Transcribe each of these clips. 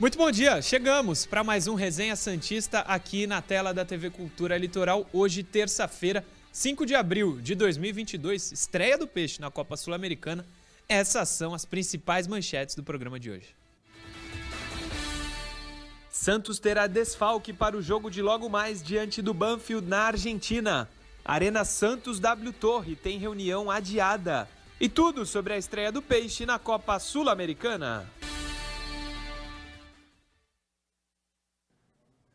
Muito bom dia, chegamos para mais um Resenha Santista aqui na tela da TV Cultura Litoral. Hoje, terça-feira, 5 de abril de 2022, estreia do Peixe na Copa Sul-Americana. Essas são as principais manchetes do programa de hoje. Santos terá desfalque para o jogo de logo mais diante do Banfield na Argentina. Arena Santos W Torre tem reunião adiada. E tudo sobre a estreia do Peixe na Copa Sul-Americana.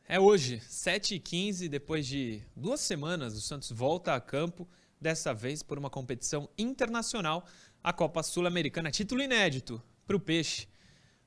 É hoje, 7h15, depois de duas semanas, o Santos volta a campo, dessa vez por uma competição internacional, a Copa Sul-Americana, título inédito para o Peixe.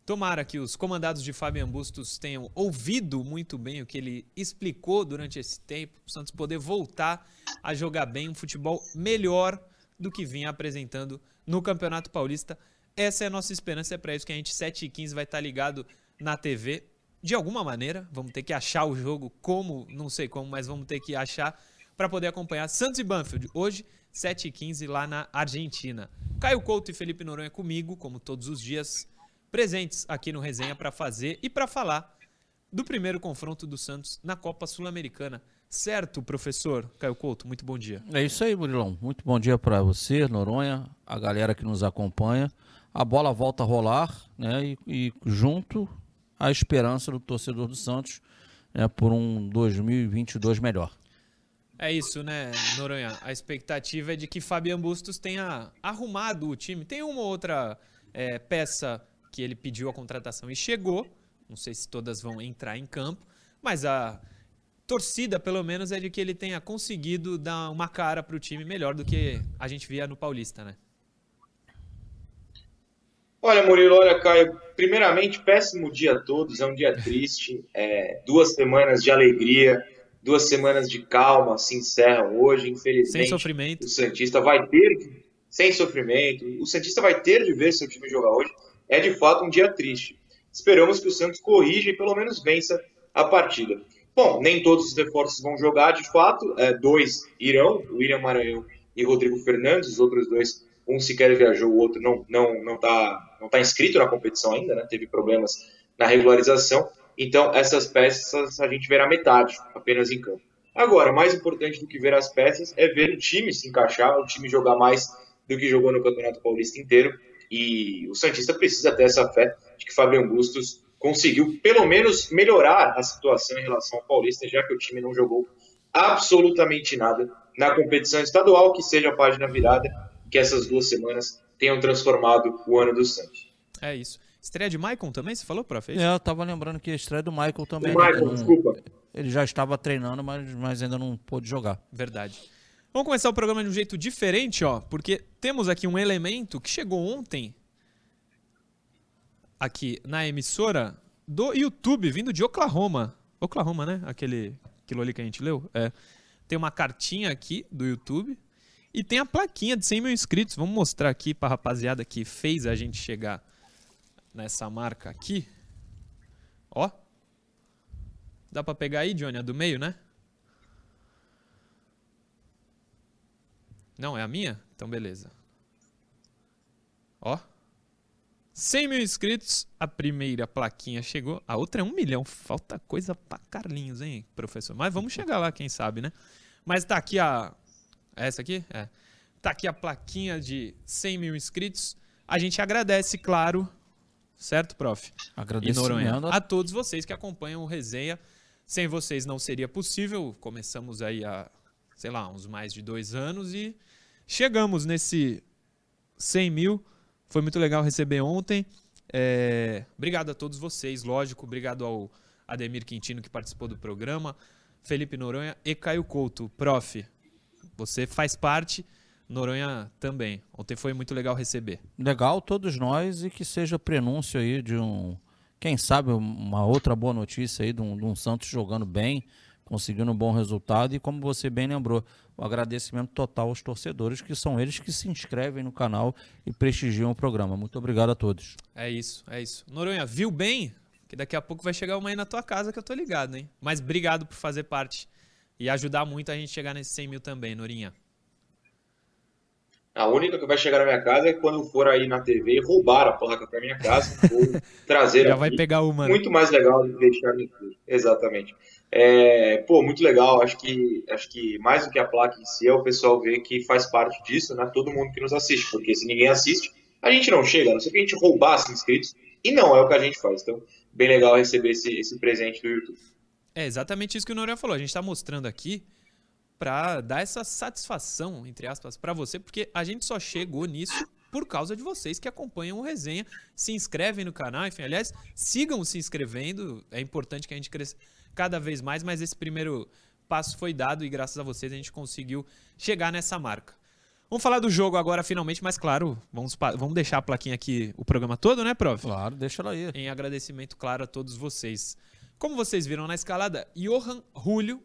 Tomara que os comandados de Fabian Bustos tenham ouvido muito bem o que ele explicou durante esse tempo, o Santos poder voltar a jogar bem um futebol melhor do que vinha apresentando no Campeonato Paulista. Essa é a nossa esperança, é para isso que a gente 7h15 vai estar ligado na TV de alguma maneira, vamos ter que achar o jogo como, não sei como, mas vamos ter que achar para poder acompanhar Santos e Banfield hoje, 7h15 lá na Argentina. Caio Couto e Felipe Noronha comigo, como todos os dias, presentes aqui no Resenha para fazer e para falar do primeiro confronto do Santos na Copa Sul-Americana. Certo, professor Caio Couto? Muito bom dia. É isso aí, Murilão. Muito bom dia para você, Noronha, a galera que nos acompanha. A bola volta a rolar, né? E, e junto a esperança do torcedor do Santos né, por um 2022 melhor. É isso, né, Noronha? A expectativa é de que Fabian Bustos tenha arrumado o time. Tem uma outra é, peça que ele pediu a contratação e chegou. Não sei se todas vão entrar em campo, mas a torcida, pelo menos, é de que ele tenha conseguido dar uma cara para o time melhor do que a gente via no Paulista, né? Olha, Murilo, olha, Caio, primeiramente, péssimo dia a todos, é um dia triste, é, duas semanas de alegria, duas semanas de calma se encerram hoje, infelizmente. Sem sofrimento. O Santista vai ter, sem sofrimento, o Santista vai ter de ver seu time jogar hoje, é de fato um dia triste. Esperamos que o Santos corrija e pelo menos vença a partida. Bom, nem todos os reforços vão jogar, de fato, é, dois irão, William Maranhão e Rodrigo Fernandes, os outros dois um sequer viajou, o outro não não não está não tá inscrito na competição ainda, né? Teve problemas na regularização. Então essas peças a gente verá metade apenas em campo. Agora, mais importante do que ver as peças é ver o time se encaixar, o time jogar mais do que jogou no Campeonato Paulista inteiro. E o Santista precisa ter essa fé de que Fabian Bustos conseguiu pelo menos melhorar a situação em relação ao Paulista, já que o time não jogou absolutamente nada na competição estadual, que seja a página virada que essas duas semanas tenham transformado o ano do Santos. É isso. Estreia de Michael também, você falou, prof? É, é eu tava lembrando que a estreia do Michael também. O Michael, não, desculpa. Ele já estava treinando, mas, mas ainda não pôde jogar. Verdade. Vamos começar o programa de um jeito diferente, ó, porque temos aqui um elemento que chegou ontem aqui na emissora do YouTube, vindo de Oklahoma. Oklahoma, né? Aquele aquilo ali que a gente leu. É. Tem uma cartinha aqui do YouTube e tem a plaquinha de 100 mil inscritos. Vamos mostrar aqui para a rapaziada que fez a gente chegar nessa marca aqui. Ó. Dá para pegar aí, Johnny? A do meio, né? Não, é a minha? Então, beleza. Ó. 100 mil inscritos, a primeira plaquinha chegou. A outra é um milhão. Falta coisa pra Carlinhos, hein, professor? Mas vamos chegar lá, quem sabe, né? Mas tá aqui a, é essa aqui? É. Tá aqui a plaquinha de 100 mil inscritos. A gente agradece, claro, certo, prof? Agradecimento a todos vocês que acompanham o resenha. Sem vocês não seria possível. Começamos aí há, sei lá, uns mais de dois anos e chegamos nesse 100 mil. Foi muito legal receber ontem. É... Obrigado a todos vocês, lógico. Obrigado ao Ademir Quintino que participou do programa, Felipe Noronha e Caio Couto. Prof, você faz parte, Noronha também. Ontem foi muito legal receber. Legal, todos nós, e que seja prenúncio aí de um, quem sabe, uma outra boa notícia aí de um, de um Santos jogando bem, conseguindo um bom resultado e como você bem lembrou, o agradecimento total aos torcedores, que são eles que se inscrevem no canal e prestigiam o programa. Muito obrigado a todos. É isso, é isso. Noronha, viu bem? Que daqui a pouco vai chegar uma aí na tua casa que eu tô ligado, hein? Mas obrigado por fazer parte e ajudar muito a gente chegar nesses 100 mil também, Norinha. A única que vai chegar na minha casa é quando for aí na TV roubar a placa para minha casa ou trazer Já aqui. vai pegar uma. né? Muito mais legal do que deixar. Exatamente. É, pô, muito legal. Acho que, acho que mais do que a placa em si é o pessoal ver que faz parte disso, né? Todo mundo que nos assiste. Porque se ninguém assiste, a gente não chega. A não ser que a gente roubasse inscritos. E não é o que a gente faz. Então, bem legal receber esse, esse presente do YouTube. É exatamente isso que o Noronha falou. A gente está mostrando aqui para dar essa satisfação, entre aspas, para você, porque a gente só chegou nisso por causa de vocês que acompanham o resenha, se inscrevem no canal, enfim, aliás, sigam se inscrevendo. É importante que a gente cresça cada vez mais, mas esse primeiro passo foi dado e graças a vocês a gente conseguiu chegar nessa marca. Vamos falar do jogo agora finalmente, mas claro, vamos, vamos deixar a plaquinha aqui o programa todo, né, prof? Claro, deixa ela aí. em agradecimento, claro, a todos vocês. Como vocês viram na escalada, Johan Julio,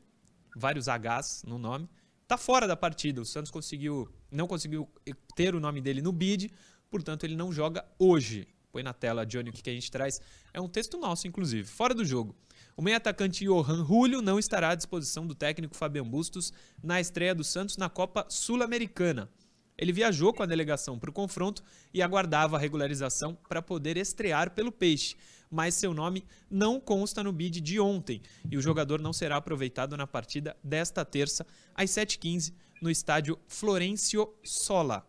vários Hs no nome, tá fora da partida. O Santos conseguiu, não conseguiu ter o nome dele no bid, portanto ele não joga hoje. Põe na tela, Johnny, o que que a gente traz. É um texto nosso, inclusive, fora do jogo. O meio-atacante Johan Julio não estará à disposição do técnico Fabian Bustos na estreia do Santos na Copa Sul-Americana. Ele viajou com a delegação para o confronto e aguardava a regularização para poder estrear pelo Peixe, mas seu nome não consta no bid de ontem e o jogador não será aproveitado na partida desta terça, às 7h15, no estádio Florencio Sola.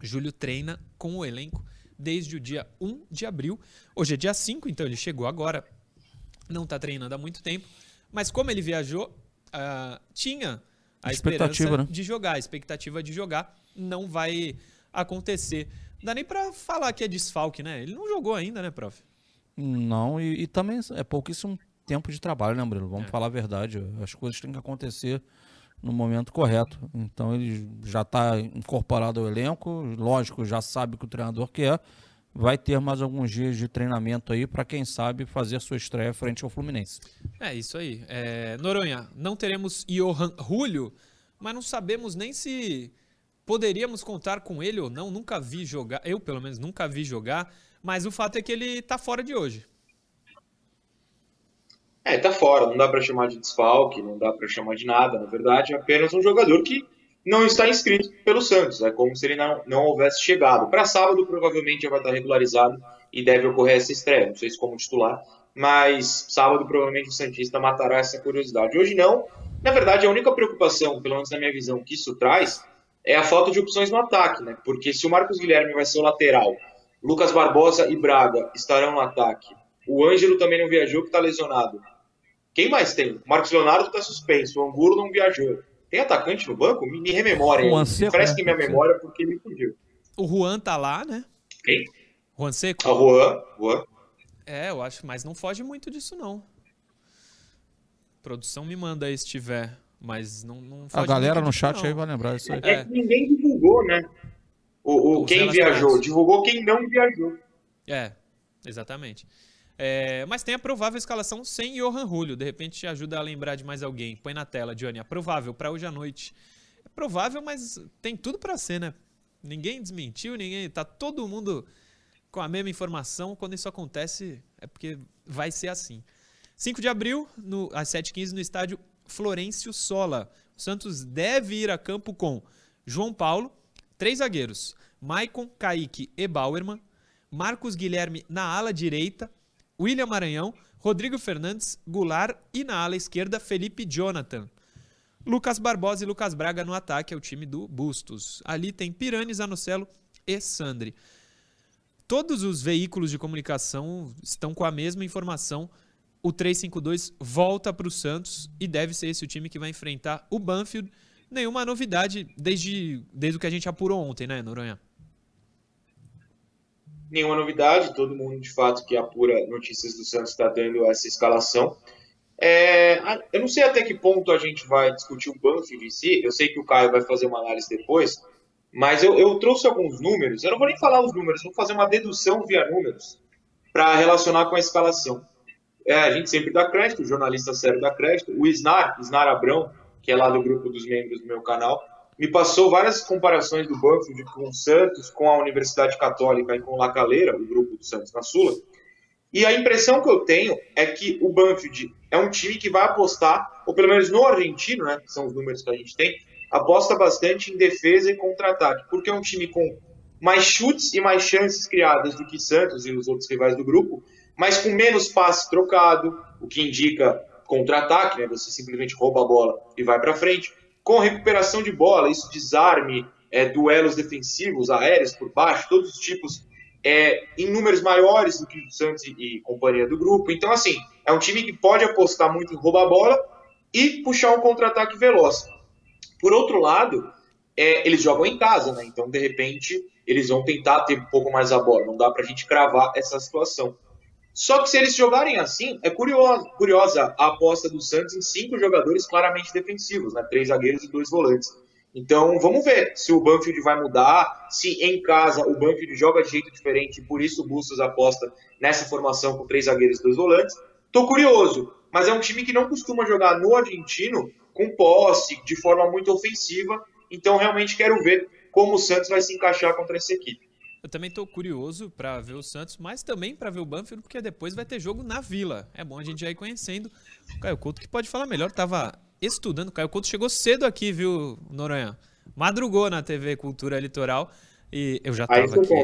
Júlio treina com o elenco desde o dia 1 de abril. Hoje é dia 5, então ele chegou agora. Não está treinando há muito tempo. Mas como ele viajou, ah, tinha a Expectativa, esperança né? de jogar, a expectativa de jogar. Não vai acontecer. Não dá nem para falar que é desfalque, né? Ele não jogou ainda, né, prof? Não, e, e também é pouquíssimo tempo de trabalho, né, Murilo? Vamos É. falar a verdade. As coisas têm que acontecer no momento correto. Então ele já está incorporado ao elenco, lógico, já sabe que o treinador quer. Vai ter mais alguns dias de treinamento aí para quem sabe fazer a sua estreia frente ao Fluminense. É isso aí. É, Noronha, não teremos Johan Julio, mas não sabemos nem se poderíamos contar com ele ou não. Nunca vi jogar, eu pelo menos nunca vi jogar, mas o fato é que ele tá fora de hoje. É, tá fora, não dá para chamar de desfalque, não dá para chamar de nada, na verdade, é apenas um jogador que não está inscrito pelo Santos, é como se ele não, não houvesse chegado. Para sábado, provavelmente já vai estar regularizado e deve ocorrer essa estreia, não sei se como titular, mas sábado provavelmente o Santista matará essa curiosidade. Hoje não, na verdade, a única preocupação, pelo menos na minha visão, que isso traz é a falta de opções no ataque, né? Porque se o Marcos Guilherme vai ser o lateral, Lucas Barbosa e Braga estarão no ataque, o Ângelo também não viajou, que está lesionado. Quem mais tem? O Marcos Leonardo está suspenso, o Angulo não viajou. Tem atacante no banco? Me, me rememora aí. Juan Seco, Parece né? que minha memória porque me fugiu. O Juan tá lá, né? Quem? Juan Seco? A Juan. Juan. É, eu acho, mas não foge muito disso não. Produção me manda aí se tiver, mas não, não A galera no chat não. aí vai lembrar isso aí. É. É. que ninguém divulgou, né? O, o quem viajou. Divulgou quem não viajou. É, exatamente. É, mas tem a provável escalação sem Johan Julio. De repente te ajuda a lembrar de mais alguém. Põe na tela, Johnny. A provável para hoje à noite. É provável, mas tem tudo para ser, né? Ninguém desmentiu, ninguém. Tá todo mundo com a mesma informação. Quando isso acontece, é porque vai ser assim. 5 de abril, no, às 7h15, no estádio Florencio Sola. O Santos deve ir a campo com João Paulo, três zagueiros: Maicon, Kaique e Bauerman, Marcos Guilherme na ala direita, William Maranhão, Rodrigo Fernandes, Goulart e na ala esquerda Felipe Jonathan. Lucas Barbosa e Lucas Braga no ataque é o time do Bustos. Ali tem Pirani, Zanocelo e Sandri. Todos os veículos de comunicação estão com a mesma informação. O 352 volta para o Santos e deve ser esse o time que vai enfrentar o Banfield. Nenhuma novidade desde, desde o que a gente apurou ontem, né, Noronha? Nenhuma novidade. Todo mundo, de fato, que apura notícias do Santos está dando essa escalação. É, eu não sei até que ponto a gente vai discutir o Banfield em si. Eu sei que o Caio vai fazer uma análise depois. Mas eu, eu trouxe alguns números. Eu não vou nem falar os números, vou fazer uma dedução via números para relacionar com a escalação. É, a gente sempre dá crédito, o jornalista sério dá crédito. O Snar, Snar Abrão, que é lá do grupo dos membros do meu canal, me passou várias comparações do Banfield com o Santos, com a Universidade Católica e com La Calera, o grupo do Santos na Sula. E a impressão que eu tenho é que o Banfield é um time que vai apostar, ou pelo menos no argentino, né, que são os números que a gente tem, aposta bastante em defesa e contra-ataque, porque é um time com mais chutes e mais chances criadas do que Santos e os outros rivais do grupo, mas com menos passe trocado, o que indica contra-ataque, né? Você simplesmente rouba a bola e vai para frente. Com recuperação de bola, isso desarme, é, duelos defensivos, aéreos por baixo, todos os tipos, é, em números maiores do que o Santos e, companhia do grupo. Então, assim, é um time que pode apostar muito em roubar a bola e puxar um contra-ataque veloz. Por outro lado, é, eles jogam em casa, né? Então, de repente, eles vão tentar ter um pouco mais a bola. Não dá para a gente cravar essa situação. Só que se eles jogarem assim, é curiosa, curiosa a aposta do Santos em cinco jogadores claramente defensivos, né? Três zagueiros e dois volantes. Então vamos ver se o Banfield vai mudar, se em casa o Banfield joga de jeito diferente, por isso o Bustos aposta nessa formação com três zagueiros e dois volantes. Tô curioso, mas é um time que não costuma jogar no argentino com posse, de forma muito ofensiva. Então realmente quero ver como o Santos vai se encaixar contra essa equipe. Eu também estou curioso para ver o Santos, mas também para ver o Banfield, porque depois vai ter jogo na Vila. É bom a gente já ir conhecendo. O Caio Couto que pode falar melhor, tava estudando. O Caio Couto chegou cedo aqui, viu, Noronha? Madrugou na TV Cultura Litoral e eu já estava aqui.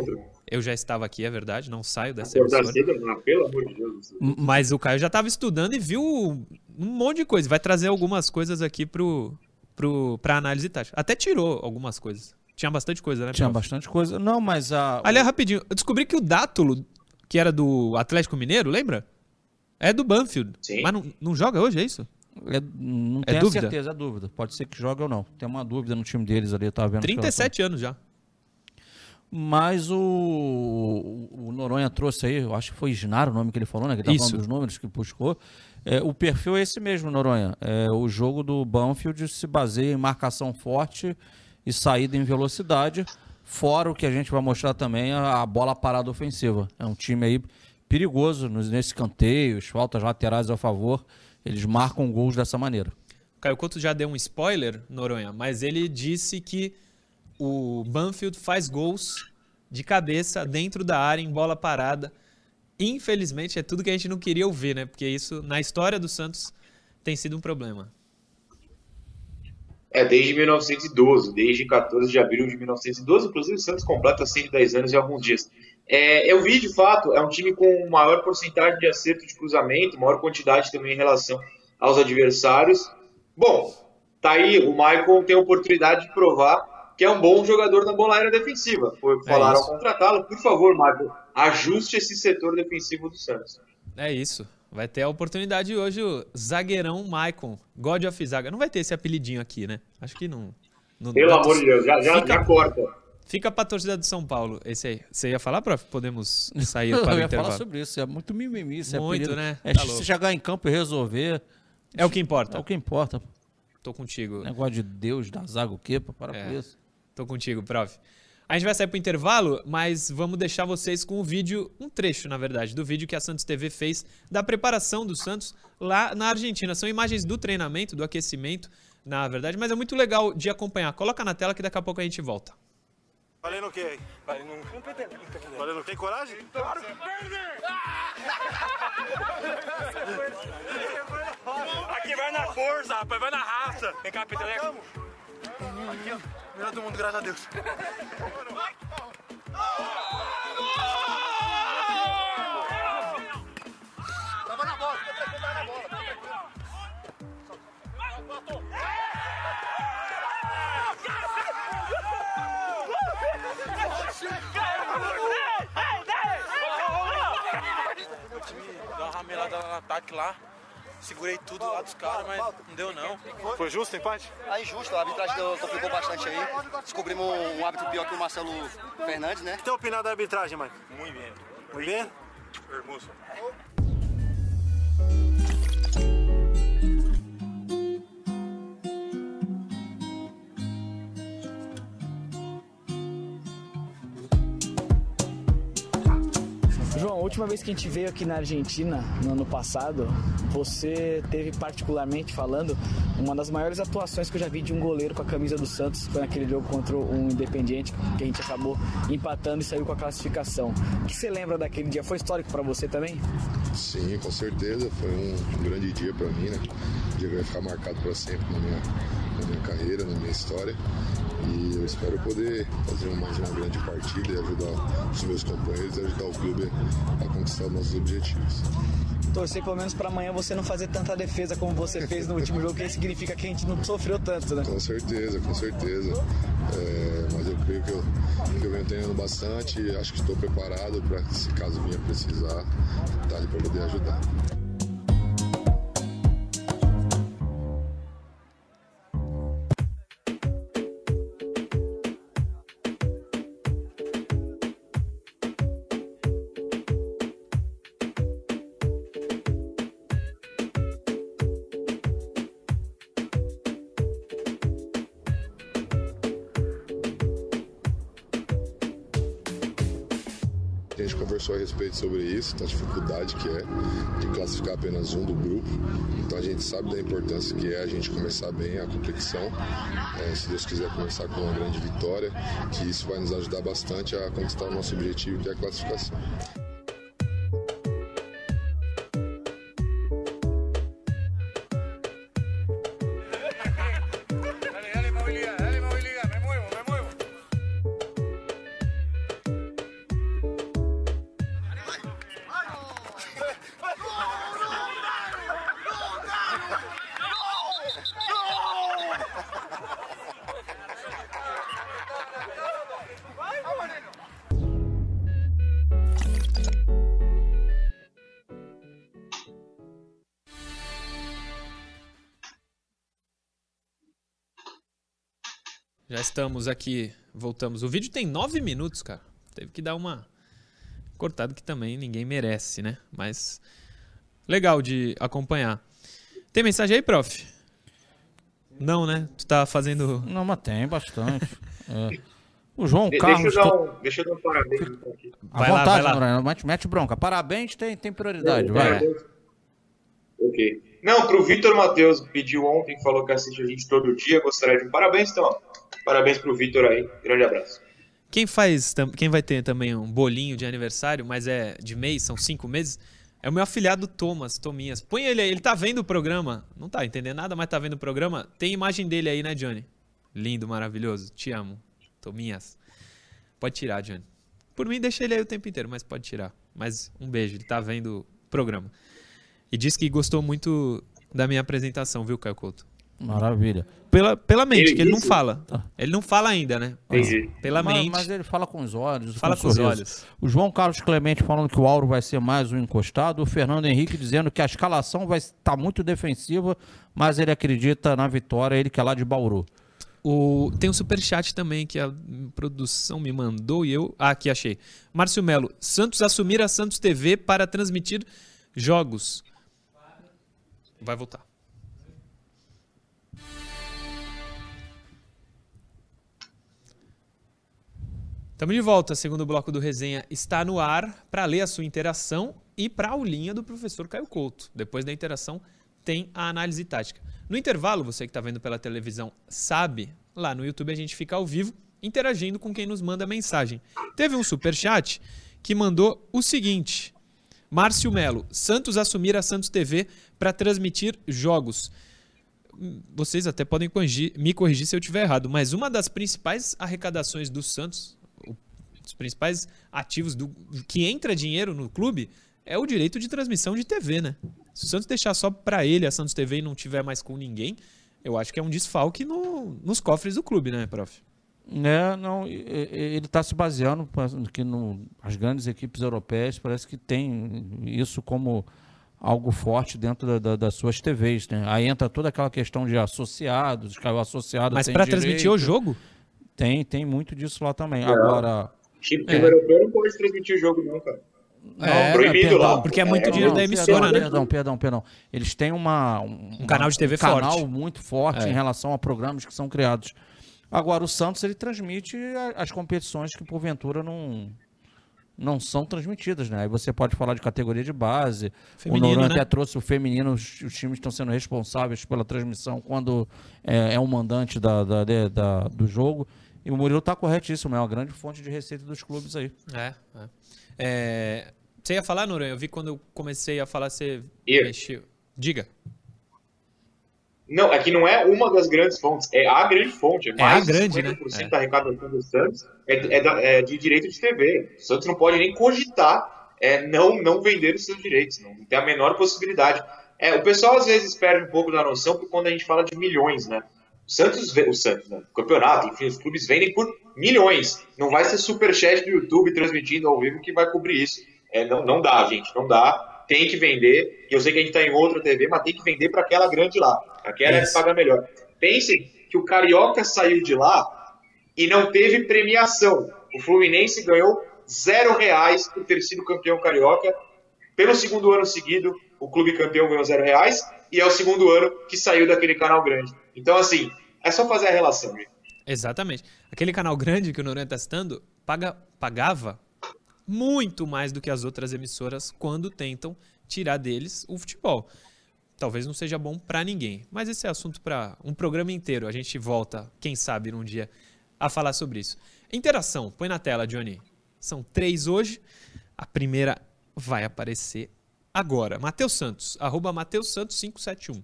Eu já estava aqui, é verdade, não saio dessa emissora. Cedo, não, pelo amor de Deus. Mas o Caio já estava estudando e viu um monte de coisa. Vai trazer algumas coisas aqui pro, pro, pra análise tática. Até tirou algumas coisas. Tinha bastante coisa, né? Tinha prof? bastante coisa. Não, mas a. Aliás, rapidinho, eu descobri que o Dátulo, que era do Atlético Mineiro, lembra? É do Banfield. Sim. Mas não, não joga hoje, é isso? É, não é tenho dúvida? certeza, é dúvida. Pode ser que jogue ou não. Tem uma dúvida no time deles ali, eu tava vendo. 37 anos já. Mas o, o Noronha trouxe aí, eu acho que foi Ginaro o nome que ele falou, né? Que tá falando dos números que buscou. É, o perfil é esse mesmo, Noronha. É, o jogo do Banfield se baseia em marcação forte e saída em velocidade, fora o que a gente vai mostrar também, a, bola parada ofensiva. É um time aí perigoso nos, nesses canteios, faltas laterais a favor, eles marcam gols dessa maneira. Caio Couto já deu um spoiler, Noronha, mas ele disse que o Banfield faz gols de cabeça dentro da área em bola parada. Infelizmente é tudo que a gente não queria ouvir, né? Porque isso na história do Santos tem sido um problema. É, desde 1912, desde 14 de abril de 1912, inclusive o Santos completa 110 anos e alguns dias. É, eu vi, de fato, é um time com maior porcentagem de acerto de cruzamento, maior quantidade também em relação aos adversários. Bom, tá aí, o Michael tem a oportunidade de provar que é um bom jogador na bola aérea defensiva. Foi, é falaram ao contratá-lo. Por favor, Michael, ajuste esse setor defensivo do Santos. É isso. Vai ter a oportunidade hoje o zagueirão Maicon, God of Zaga. Não vai ter esse apelidinho aqui, né? Acho que não. não Pelo não, amor de Deus, já, já, fica, já corta. Fica pra torcida do São Paulo, esse aí. Você ia falar, prof? Podemos sair para o Eu ia intervalo. falar sobre isso, é muito mimimi. Isso muito, apelido. né? É tá se chegar em campo e resolver. É o que importa. É o que importa. Tô contigo. Negócio de Deus, da zaga, o quê? Para é. com isso. Tô contigo, prof. A gente vai sair para o intervalo, mas vamos deixar vocês com o vídeo, um trecho, na verdade, do vídeo que a Santos TV fez da preparação do Santos lá na Argentina. São imagens do treinamento, do aquecimento, na verdade, mas é muito legal de acompanhar. Coloca na tela que daqui a pouco a gente volta. Valendo o quê? Valendo um... Valendo Tem coragem? Claro que Aqui vai na força, rapaz, vai na raça. Vem cá, Peteleco. Aqui, ó. Melhor do mundo, graças a Deus. Tava na bola, tava na bola. Time deu uma ramelada no ataque lá. Segurei tudo lá dos caras, mas não deu não. Foi justo o empate? É injusto, a arbitragem complicou bastante aí. Descobrimos um árbitro pior que o Marcelo Fernandes, né? O que tem opinado da arbitragem, Mike? Muito bem. Muito bem? Hermoso. João, a última vez que a gente veio aqui na Argentina, no ano passado, você teve particularmente falando uma das maiores atuações que eu já vi de um goleiro com a camisa do Santos, foi naquele jogo contra um Independiente, que a gente acabou empatando e saiu com a classificação. O que você lembra daquele dia? Foi histórico para você também? Sim, com certeza. Foi um grande dia para mim, né? Vai ficar marcado para sempre na minha, na minha carreira, na minha história. E eu espero poder fazer mais uma grande partida e ajudar os meus companheiros e ajudar o clube a conquistar os nossos objetivos. Torcer pelo menos para amanhã você não fazer tanta defesa como você fez no último jogo, que significa que a gente não sofreu tanto, né? Com certeza, com certeza. É, mas eu creio que eu, que eu venho treinando bastante e acho que estou preparado para, se caso venha precisar, estar tá ali para poder ajudar. A respeito sobre isso, da dificuldade que é de classificar apenas um do grupo. Então a gente sabe da importância que é a gente começar bem a competição. É, se Deus quiser começar com uma grande vitória, que isso vai nos ajudar bastante a conquistar o nosso objetivo, que é a classificação. Estamos aqui, voltamos. O vídeo tem nove minutos, cara. Teve que dar uma cortada que também ninguém merece, né? Mas legal de acompanhar. Tem mensagem aí, prof? Não, né? Tu tá fazendo. Não, mas tem bastante. é. O João De Carlos. Deixa eu dar um, deixa eu dar um parabéns aqui. À vontade, lá, Moreno. Mete, mete bronca. Parabéns tem, tem prioridade. vai. Ok. Não, pro Vitor Matheus, pediu ontem, falou que assiste a gente todo dia, gostaria de um parabéns, então. Parabéns pro Vitor aí. Grande abraço. Quem faz, quem vai ter também um bolinho de aniversário, mas é de mês, são cinco meses, é o meu afilhado Thomas, Tominhas. Põe ele aí, ele tá vendo o programa. Não tá entendendo nada, mas tá vendo o programa. Tem imagem dele aí, né, Johnny? Lindo, maravilhoso. Te amo. Tominhas. Pode tirar, Johnny. Por mim, deixa ele aí o tempo inteiro, mas pode tirar. Mas um beijo, ele tá vendo o programa. E disse que gostou muito da minha apresentação, viu, Caio Couto? Maravilha. Pela, pela mente, ele que ele não fala. Tá. Ele não fala ainda, né? Entendi. Pela mas, mente. Mas ele fala com os olhos. Fala com, com os olhos. O João Carlos Clemente falando que o Auro vai ser mais um encostado. O Fernando Henrique dizendo que a escalação vai estar tá muito defensiva, mas ele acredita na vitória, ele que é lá de Bauru. O, tem um superchat também que a produção me mandou e eu. Ah, aqui achei. Márcio Melo. Santos assumir a Santos TV para transmitir jogos. Vai voltar. Estamos de volta. Segundo bloco do Resenha está no ar para ler a sua interação e para a aulinha do professor Caio Couto. Depois da interação tem a análise tática. No intervalo, você que está vendo pela televisão sabe, lá no YouTube a gente fica ao vivo interagindo com quem nos manda mensagem. Teve um super chat que mandou o seguinte: Márcio Melo, Santos assumir a Santos TV para transmitir jogos. Vocês até podem me corrigir se eu estiver errado, mas uma das principais arrecadações do Santos os principais ativos do que entra dinheiro no clube é o direito de transmissão de TV, né? Se o Santos deixar só para ele a Santos TV e não tiver mais com ninguém, eu acho que é um desfalque no, nos cofres do clube, né, prof? É, não, ele está se baseando que no, as grandes equipes europeias parece que tem isso como algo forte dentro da, da, das suas TVs, né? Aí entra toda aquela questão de associados, que o associado Mas para transmitir o jogo? Tem, tem muito disso lá também. É. Agora, Time é. europeu não pode transmitir o jogo, não, cara. Não, é, proibido perdão, lá. Porque é muito é, dinheiro não, da emissora, perdão, né? Perdão, perdão, perdão. Eles têm uma, um, um canal de TV um forte. canal muito forte é. em relação a programas que são criados. Agora, o Santos ele transmite as competições que, porventura, não, não são transmitidas, né? Aí você pode falar de categoria de base. Feminino, o Noran né? até trouxe o feminino, os, os, times estão sendo responsáveis pela transmissão quando é, é um mandante da, da, da, do jogo. E o Murilo está corretíssimo, é uma grande fonte de receita dos clubes aí. É, é. é você ia falar, Noronha? Eu vi quando eu comecei a falar, você eu. mexeu. Diga. Não, aqui não é uma das grandes fontes, é a grande fonte. É, É mais a grande, de né? 50% É. da arrecadação do Santos é, é da- é de direito de TV. O Santos não pode nem cogitar é, não, não vender os seus direitos, não tem a menor possibilidade. É, o pessoal às vezes perde um pouco da noção porque quando a gente fala de milhões, né? O Santos, o Santos, né? o campeonato, enfim, os clubes vendem por milhões. Não vai ser superchat do YouTube transmitindo ao vivo que vai cobrir isso. É, não, não dá, gente, não dá. Tem que vender. E eu sei que a gente está em outra TV, mas tem que vender para aquela grande lá. Aquela é que Isso. paga melhor. Pensem que o Carioca saiu de lá e não teve premiação. O Fluminense ganhou zero reais por ter sido campeão carioca. Pelo segundo ano seguido, o clube campeão ganhou zero reais e é o segundo ano que saiu daquele canal grande. Então, assim, é só fazer a relação, gente. Exatamente. Aquele canal grande que o Noronha está citando paga, pagava muito mais do que as outras emissoras quando tentam tirar deles o futebol. Talvez não seja bom para ninguém, mas esse é assunto para um programa inteiro. A gente volta, quem sabe, num dia a falar sobre isso. Interação, põe na tela, Johnny. São três hoje. A primeira vai aparecer agora. Matheus Santos, arroba Matheus Santos 571.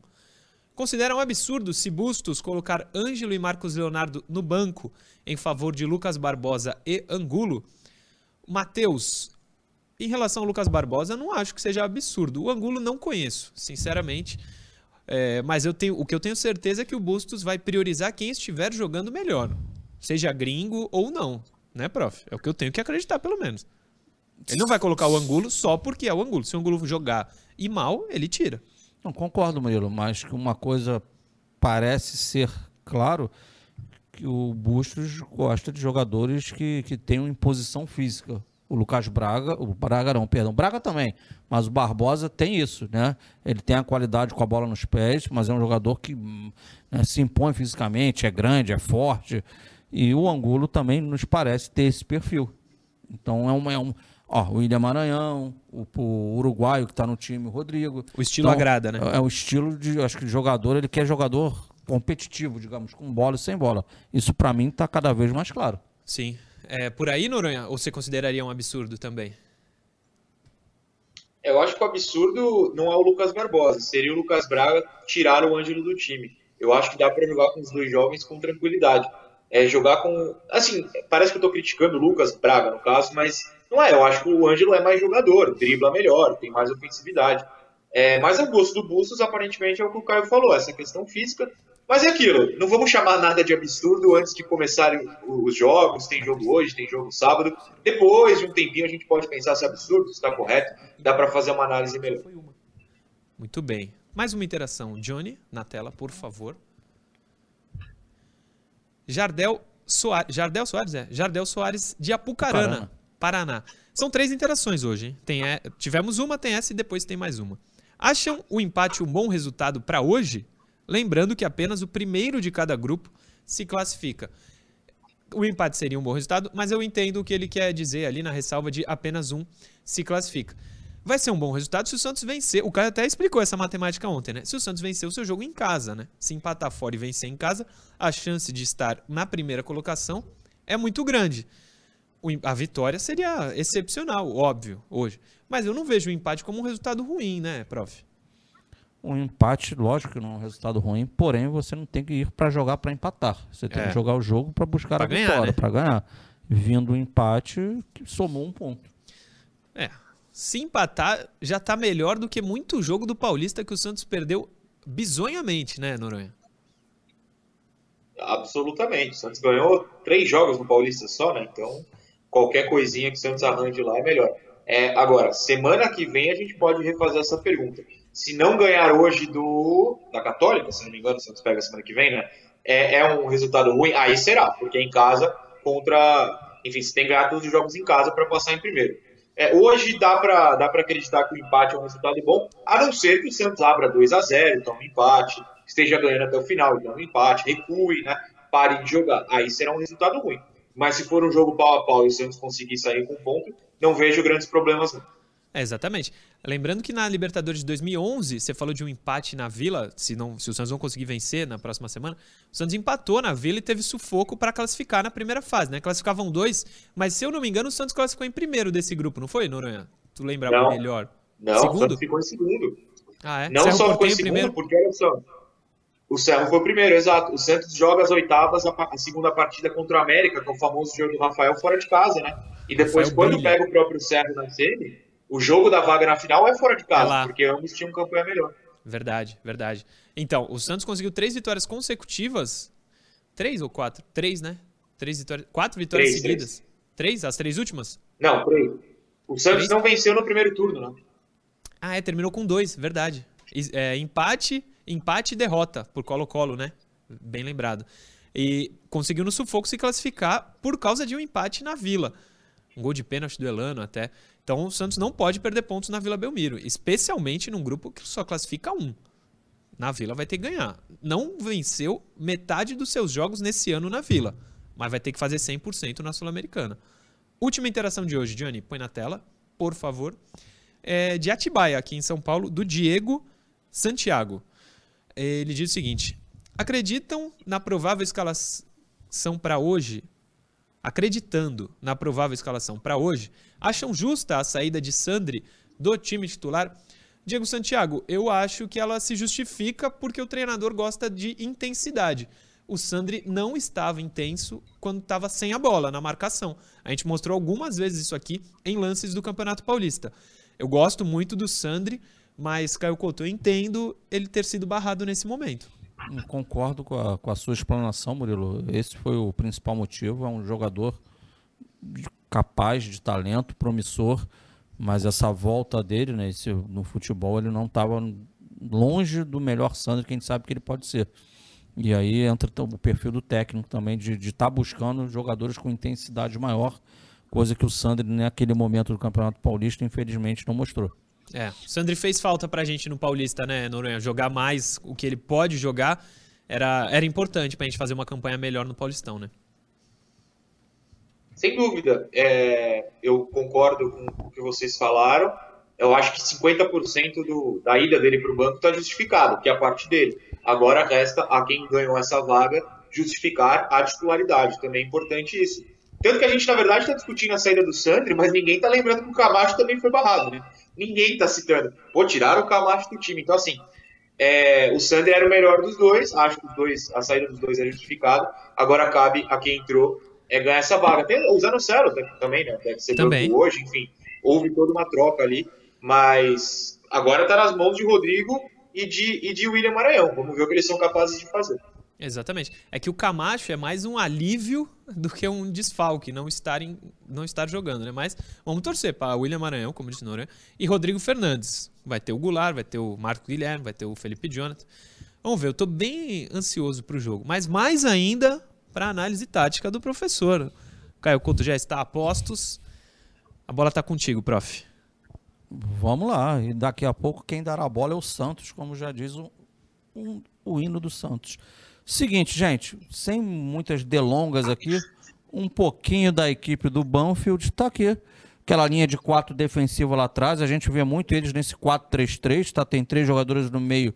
Considera um absurdo se Bustos colocar Ângelo e Marcos Leonardo no banco em favor de Lucas Barbosa e Angulo? Matheus, em relação ao Lucas Barbosa, não acho que seja absurdo. O Angulo não conheço, sinceramente. É, mas eu tenho, o que eu tenho certeza é que o Bustos vai priorizar quem estiver jogando melhor. Seja gringo ou não. Né, prof? É o que eu tenho que acreditar, pelo menos. Ele não vai colocar o Angulo só porque é o Angulo. Se o Angulo jogar e mal, ele tira. Não concordo, Murilo, mas que uma coisa parece ser claro o Bustos gosta de jogadores que, que tenham imposição física. O Lucas Braga, o Braga não, perdão, Braga também, mas o Barbosa tem isso, né? Ele tem a qualidade com a bola nos pés, mas é um jogador que né, se impõe fisicamente, é grande, é forte. E o Angulo também nos parece ter esse perfil. Então é um. É um ó, o William Maranhão, o, o uruguaio que está no time, o Rodrigo. O estilo Então, agrada, né? É o estilo de, acho que de jogador, ele quer jogador competitivo, digamos, com bola e sem bola. Isso para mim está cada vez mais claro. Sim. É por aí, Noronha? Ou você consideraria um absurdo também? Eu acho que o absurdo não é o Lucas Barbosa, seria o Lucas Braga tirar o Ângelo do time. Eu acho que dá para jogar com os dois jovens com tranquilidade. É jogar com. Assim, parece que eu tô criticando o Lucas Braga, no caso, mas não é. Eu acho que o Ângelo é mais jogador, dribla melhor, tem mais ofensividade. É, mas o gosto do Bustos, aparentemente, é o que o Caio falou, essa questão física. Mas é aquilo, não vamos chamar nada de absurdo antes de começarem os jogos. Tem jogo hoje, tem jogo sábado. Depois de um tempinho, a gente pode pensar se é absurdo, se está correto. Dá para fazer uma análise melhor. Muito bem. Mais uma interação. Johnny, na tela, por favor. Jardel Soares. Jardel Soares, é? Jardel Soares de Apucarana, Apucarana. Paraná. São três interações hoje. hein? Tem, é, tivemos uma, tem essa e depois tem mais uma. Acham o empate um bom resultado para hoje? Lembrando que apenas o primeiro de cada grupo se classifica. O empate seria um bom resultado, mas eu entendo o que ele quer dizer ali na ressalva de apenas um se classifica. Vai ser um bom resultado se o Santos vencer. O Caio até explicou essa matemática ontem, né? Se o Santos vencer o seu jogo em casa, né? Se empatar fora e vencer em casa, a chance de estar na primeira colocação é muito grande. A vitória seria excepcional, óbvio, hoje. Mas eu não vejo o empate como um resultado ruim, né, prof? Um empate, lógico que não é um resultado ruim, porém você não tem que ir para jogar para empatar. Você tem É. que jogar o jogo para buscar Pra a ganhar, vitória, né? para ganhar. Vindo o empate, que somou um ponto. É. Se empatar, já tá melhor do que muito jogo do Paulista que o Santos perdeu bizonhamente, né, Noronha? Absolutamente. O Santos ganhou três jogos no Paulista só, né? Então, qualquer coisinha que o Santos arranje lá é melhor. É, agora, semana que vem a gente pode refazer essa pergunta. Se não ganhar hoje do da Católica, se não me engano, o Santos pega semana que vem, né? É, é um resultado ruim? Aí será, porque em casa contra. Enfim, você tem que ganhar todos os jogos em casa para passar em primeiro. É, hoje dá para dá acreditar que o empate é um resultado bom, a não ser que o Santos abra 2 a 0 tome um empate, esteja ganhando até o final, então um empate, recue, né? Pare de jogar. Aí será um resultado ruim. Mas se for um jogo pau a pau e o Santos conseguir sair com ponto, não vejo grandes problemas. Não. É, exatamente. Lembrando que na Libertadores de 2011, você falou de um empate na Vila, se, não, se o Santos não conseguir vencer na próxima semana, o Santos empatou na Vila e teve sufoco para classificar na primeira fase, né? Classificavam dois, mas se eu não me engano, o Santos classificou em primeiro desse grupo, não foi, Noronha? Tu lembra Não. melhor? Não, o Segundo? Santos ficou em segundo. Ah, é? Não Cerro só ficou em segundo, primeiro. porque olha só. O Cerro foi o primeiro, exato. O Santos joga as oitavas, a, a, segunda partida contra o América, que é o famoso jogo do Rafael, fora de casa, né? E depois, Rafael quando brilha. pega o próprio Cerro na semi, o jogo da vaga na final é fora de casa, é porque ambos tinham campanha melhor. Verdade, verdade. Então, o Santos conseguiu três vitórias consecutivas. Três ou quatro? Três, né? Três vitórias. Quatro vitórias três, seguidas. Três. três. As três últimas? Não, três. O Santos três? não venceu no primeiro turno, né? Ah, é, terminou com dois, verdade. É, empate, empate e derrota por Colo-Colo, né? Bem lembrado. E conseguiu no sufoco se classificar por causa de um empate na Vila. Um gol de pênalti do Elano até. Então o Santos não pode perder pontos na Vila Belmiro, especialmente num grupo que só classifica um. Na Vila vai ter que ganhar. Não venceu metade dos seus jogos nesse ano na Vila, mas vai ter que fazer 100% na Sul-Americana. Última interação de hoje, Johnny, põe na tela, por favor. É de Atibaia, aqui em São Paulo, do Diego Santiago. Ele diz o seguinte: acreditam na provável escalação para hoje? Acreditando na provável escalação para hoje, acham justa a saída de Sandri do time titular? Diego Santiago, eu acho que ela se justifica porque o treinador gosta de intensidade. O Sandri não estava intenso quando estava sem a bola na marcação. A gente mostrou algumas vezes isso aqui em lances do Campeonato Paulista. Eu gosto muito do Sandri, mas Caio Couto, eu entendo ele ter sido barrado nesse momento. Concordo com a, com a sua explanação, Murilo. Esse foi o principal motivo. É um jogador capaz, de talento, promissor, mas essa volta dele né, esse, no futebol ele não estava longe do melhor Sandro que a gente sabe que ele pode ser. E aí entra o perfil do técnico também de estar tá buscando jogadores com intensidade maior, coisa que o Sandro naquele momento do Campeonato Paulista infelizmente não mostrou. É, o Sandri fez falta pra gente no Paulista, né, Noronha? Jogar mais o que ele pode jogar era, era importante pra gente fazer uma campanha melhor no Paulistão, né? Sem dúvida. É, eu concordo com o que vocês falaram. Eu acho que 50% do, da ida dele para o banco está justificado, que é a parte dele. Agora resta a quem ganhou essa vaga justificar a titularidade. Também é importante isso. Tanto que a gente, na verdade, está discutindo a saída do Sandri, mas ninguém está lembrando que o Camacho também foi barrado, né? Ninguém está citando. Pô, tiraram o Camacho do time. Então, assim, é, o Sandri era o melhor dos dois. Acho que os dois, a saída dos dois é justificada. Agora cabe a quem entrou é ganhar essa vaga. Tem, o Zanocelo também, né? Deve ser também. hoje, enfim. Houve toda uma troca ali. Mas agora está nas mãos de Rodrigo e de, e de William Maranhão. Vamos ver o que eles são capazes de fazer. Exatamente. É que o Camacho é mais um alívio do que um desfalque, não estar, em, não estar jogando, né? Mas vamos torcer para William Maranhão, como disse Noronha, e Rodrigo Fernandes. Vai ter o Goulart, vai ter o Marco Guilherme, vai ter o Felipe Jonathan. Vamos ver, eu estou bem ansioso para o jogo, mas mais ainda para análise tática do professor. Caio Couto já está a postos. A bola está contigo, prof. Vamos lá. E daqui a pouco quem dará a bola é o Santos, como já diz o, o, o hino do Santos. Seguinte, gente, sem muitas delongas aqui, um pouquinho da equipe do Banfield está aqui. Aquela linha de quatro defensiva lá atrás, a gente vê muito eles nesse 4-3-3, tá? Tem três jogadores no meio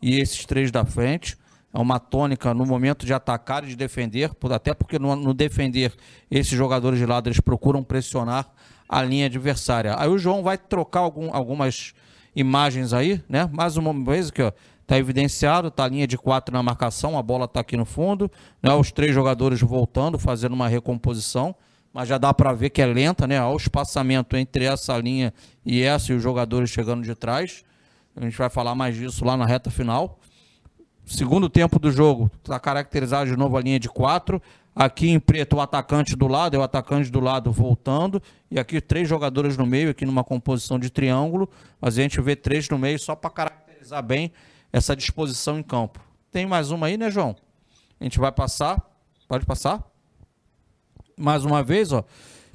e esses três da frente. É uma tônica no momento de atacar e de defender, até porque no, no defender esses jogadores de lado eles procuram pressionar a linha adversária. Aí o João vai trocar algum, algumas imagens aí, né? Mais uma vez aqui, ó. Está evidenciado, está a linha de quatro na marcação, a bola está aqui no fundo, né? os três jogadores voltando, fazendo uma recomposição, mas já dá para ver que é lenta, né? O espaçamento entre essa linha e essa e os jogadores chegando de trás. A gente vai falar mais disso lá na reta final. Segundo tempo do jogo, está caracterizado de novo a linha de quatro. Aqui em preto, o atacante do lado, é o atacante do lado voltando. E aqui três jogadores no meio, aqui numa composição de triângulo. Mas a gente vê três no meio só para caracterizar bem essa disposição em campo. Tem mais uma aí, né, João? A gente vai passar. Pode passar? Mais uma vez, ó.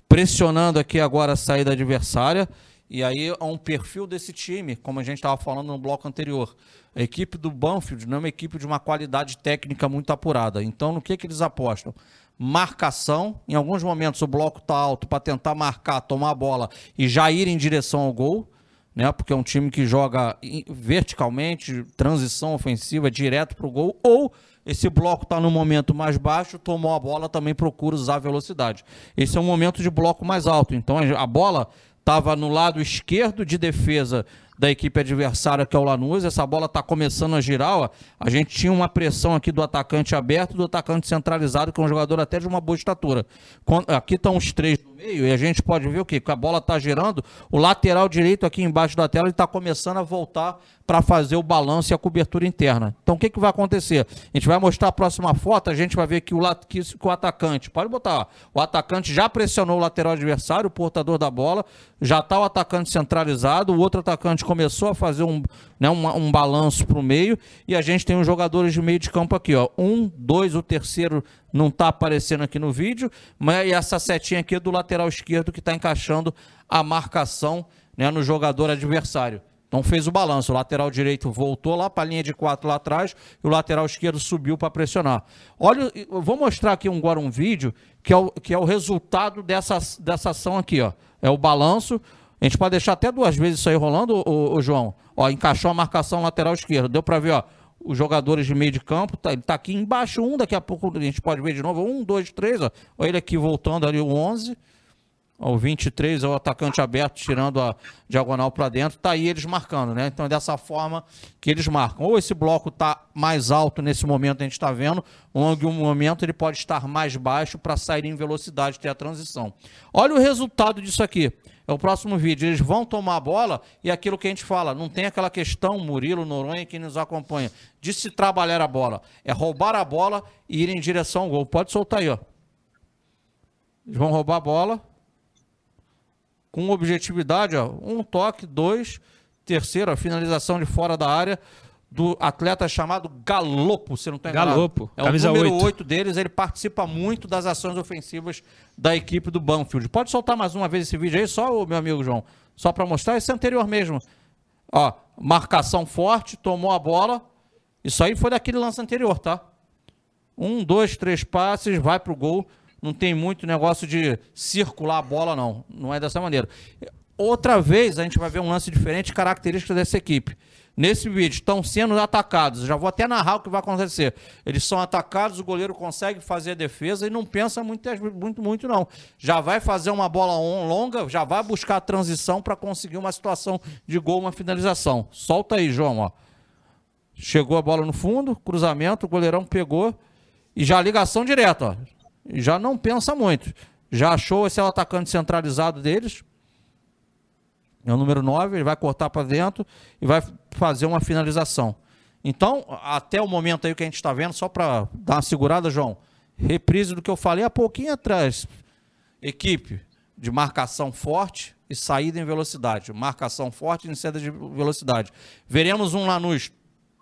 Pressionando aqui agora a saída adversária. E aí é um perfil desse time, como a gente estava falando no bloco anterior. A equipe do Banfield não é uma equipe de uma qualidade técnica muito apurada. Então, no que, que eles apostam? Marcação. Em alguns momentos o bloco está alto para tentar marcar, tomar a bola e já ir em direção ao gol né? Porque é um time que joga verticalmente, transição ofensiva direto para o gol, ou esse bloco está no momento mais baixo, tomou a bola, também procura usar velocidade. Esse é um momento de bloco mais alto. Então a bola estava no lado esquerdo de defesa da equipe adversária, que é o Lanús. Essa bola está começando a girar. Ó. A gente tinha uma pressão aqui do atacante aberto do atacante centralizado, que é um jogador até de uma boa estatura. Aqui estão os três no meio e a gente pode ver o quê? Que a bola está girando. O lateral direito aqui embaixo da tela está começando a voltar para fazer o balanço e a cobertura interna. Então o que, que vai acontecer? A gente vai mostrar a próxima foto, a gente vai ver que o, que, que o atacante, pode botar, ó, o atacante já pressionou o lateral adversário, o portador da bola, já está o atacante centralizado, o outro atacante começou a fazer um, né, um, um balanço para o meio e a gente tem os jogadores de meio de campo aqui. Ó. Um, dois, o terceiro não está aparecendo aqui no vídeo, mas essa setinha aqui é do lateral esquerdo que está encaixando a marcação né, no jogador adversário. Então fez o balanço. O lateral direito voltou lá para a linha de quatro lá atrás e o lateral esquerdo subiu para pressionar. Olha, vou mostrar aqui agora um vídeo que é o, que é o resultado dessa, dessa ação aqui. Ó. É o balanço. A gente pode deixar até duas vezes isso aí rolando, o, João. Ó, encaixou a marcação lateral esquerda. Deu para ver, ó. Os jogadores de meio de campo, tá, ele está aqui embaixo, um, daqui a pouco a gente pode ver de novo, um, dois, três, ó. Ele aqui voltando ali, o 11 o 23 é o atacante aberto, tirando a diagonal para dentro, tá aí eles marcando, né? Então é dessa forma que eles marcam. Ou esse bloco está mais alto nesse momento, a gente está vendo, ou em algum momento ele pode estar mais baixo para sair em velocidade, ter a transição. Olha o resultado disso aqui. É o próximo vídeo. Eles vão tomar a bola e aquilo que a gente fala, não tem aquela questão, Murilo, Noronha, que nos acompanha, de se trabalhar a bola. É roubar a bola e ir em direção ao gol. Pode soltar aí, ó. Eles vão roubar a bola com objetividade, ó, um toque, dois, terceiro, a finalização de fora da área do atleta chamado Galopo, se não enganado. Galopo, é o número 8. 8 deles, ele participa muito das ações ofensivas da equipe do Banfield. Pode soltar mais uma vez esse vídeo aí, só o meu amigo João, só para mostrar esse anterior mesmo. Ó, marcação forte, tomou a bola. Isso aí foi daquele lance anterior, tá? Um, dois, três passes, vai pro gol não tem muito negócio de circular a bola, não. Não é dessa maneira. Outra vez a gente vai ver um lance diferente, característica dessa equipe. Nesse vídeo, estão sendo atacados. Já vou até narrar o que vai acontecer. Eles são atacados, o goleiro consegue fazer a defesa e não pensa muito, muito, muito não. Já vai fazer uma bola longa, já vai buscar a transição para conseguir uma situação de gol, uma finalização. Solta aí, João. Ó. Chegou a bola no fundo, cruzamento, o goleirão pegou e já ligação direta. Ó já não pensa muito. Já achou esse atacante centralizado deles. É o número 9, ele vai cortar para dentro e vai fazer uma finalização. Então, até o momento aí que a gente está vendo, só para dar uma segurada, João, reprise do que eu falei há pouquinho atrás. Equipe de marcação forte e saída em velocidade. Marcação forte e saída de velocidade. Veremos um Lanús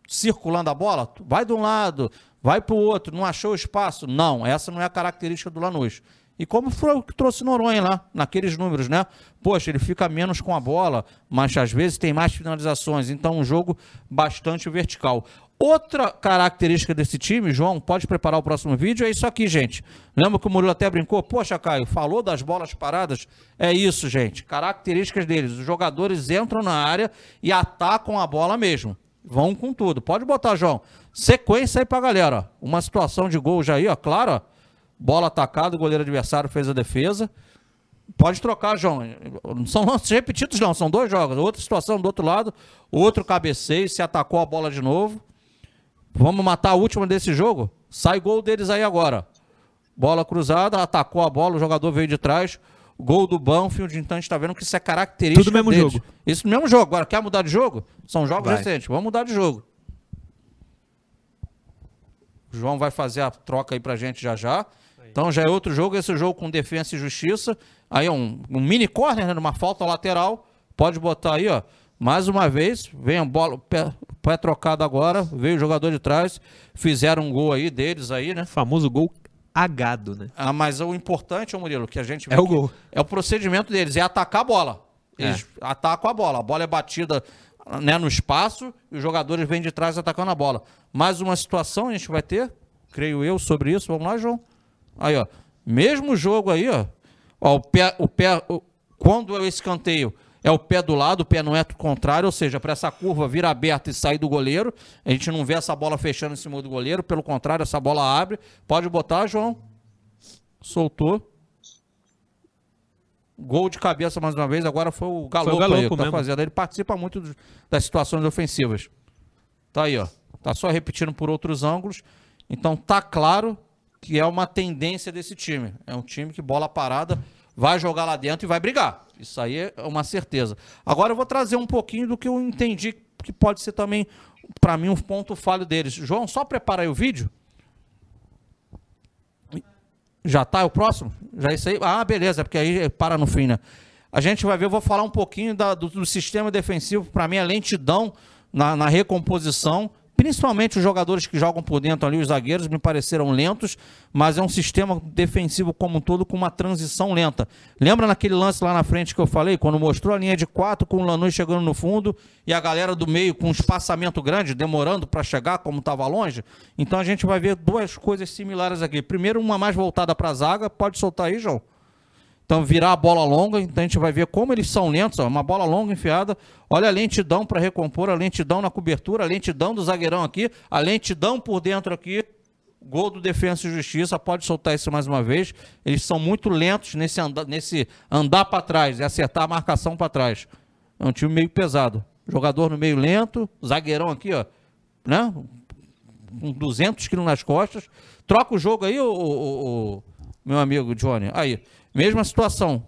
circulando a bola, vai de um lado, vai para o outro, não achou espaço. Não, essa não é a característica do Lanús. E como foi o que trouxe Noronha lá, naqueles números, né? Poxa, ele fica menos com a bola, mas às vezes tem mais finalizações. Então, um jogo bastante vertical. Outra característica desse time, João, pode preparar o próximo vídeo, é isso aqui, gente. Lembra que o Murilo até brincou? Poxa, Caio, falou das bolas paradas? É isso, gente. Características deles. Os jogadores entram na área e atacam a bola mesmo. Vão com tudo. Pode botar, João. Sequência aí pra galera. Uma situação de gol já aí, ó. Claro, ó. Bola atacada, o goleiro adversário fez a defesa. Pode trocar, João. Não são lances repetidos, não. São dois jogos. Outra situação do outro lado. Outro cabeceio. Se atacou a bola de novo. Vamos matar a última desse jogo? Sai gol deles aí agora. Bola cruzada, atacou a bola, o jogador veio de trás. Gol do Banfield, então a gente tá vendo que isso é característica Tudo mesmo deles. jogo. Isso no mesmo jogo. Agora, quer mudar de jogo? São jogos Vai. recentes. Vamos mudar de jogo. O João vai fazer a troca aí pra gente já já. Então já é outro jogo, esse jogo com defesa e justiça. Aí é um, um mini corner, né, numa falta lateral. Pode botar aí, ó. Mais uma vez, vem a bola, pé, pé trocado agora, veio o jogador de trás, fizeram um gol aí deles aí, né? Famoso gol agado, né? Ah, mas o importante, ô Murilo, que a gente É o gol. É o procedimento deles, é atacar a bola. Eles atacam a bola. A bola é batida né, no espaço e os jogadores vêm de trás atacando a bola. Mais uma situação a gente vai ter, creio eu, sobre isso. Vamos lá, João. Aí, ó. Mesmo jogo aí, ó. ó o pé, o pé, o- quando é o escanteio, é o pé do lado, o pé não é do contrário, ou seja, para essa curva vir aberta e sair do goleiro. A gente não vê essa bola fechando em cima do goleiro, pelo contrário, essa bola abre. Pode botar, João. Soltou. Gol de cabeça mais uma vez, agora foi o o aí que tá fazendo. Ele participa muito dos- das situações ofensivas. Tá aí, ó. Tá só repetindo por outros ângulos. Então tá claro que é uma tendência desse time. É um time que bola parada vai jogar lá dentro e vai brigar. Isso aí é uma certeza. Agora eu vou trazer um pouquinho do que eu entendi que pode ser também para mim um ponto falho deles. João, só prepara aí o vídeo. Já tá é o próximo? Já é isso aí? Ah, beleza, porque aí para no fim, né? A gente vai ver, eu vou falar um pouquinho da- do, do sistema defensivo, para mim, a lentidão na, na recomposição, principalmente os jogadores que jogam por dentro ali, os zagueiros, me pareceram lentos, mas é um sistema defensivo como um todo com uma transição lenta. Lembra naquele lance lá na frente que eu falei, quando mostrou a linha de quatro com o Lanús chegando no fundo e a galera do meio com um espaçamento grande, demorando para chegar, como estava longe? Então a gente vai ver duas coisas similares aqui. Primeiro, uma mais voltada para a zaga, pode soltar aí, João? Então, virar a bola longa, então a gente vai ver como eles são lentos. Ó, uma bola longa enfiada. Olha a lentidão para recompor, a lentidão na cobertura, a lentidão do zagueirão aqui, a lentidão por dentro aqui. Gol do Defensa e Justiça, pode soltar isso mais uma vez. Eles são muito lentos nesse, anda, nesse andar para trás e acertar a marcação para trás. É um time meio pesado. Jogador no meio lento, zagueirão aqui, ó, né? Com 200 quilos nas costas. Troca o jogo aí, o meu amigo Johnny. Aí, mesma situação.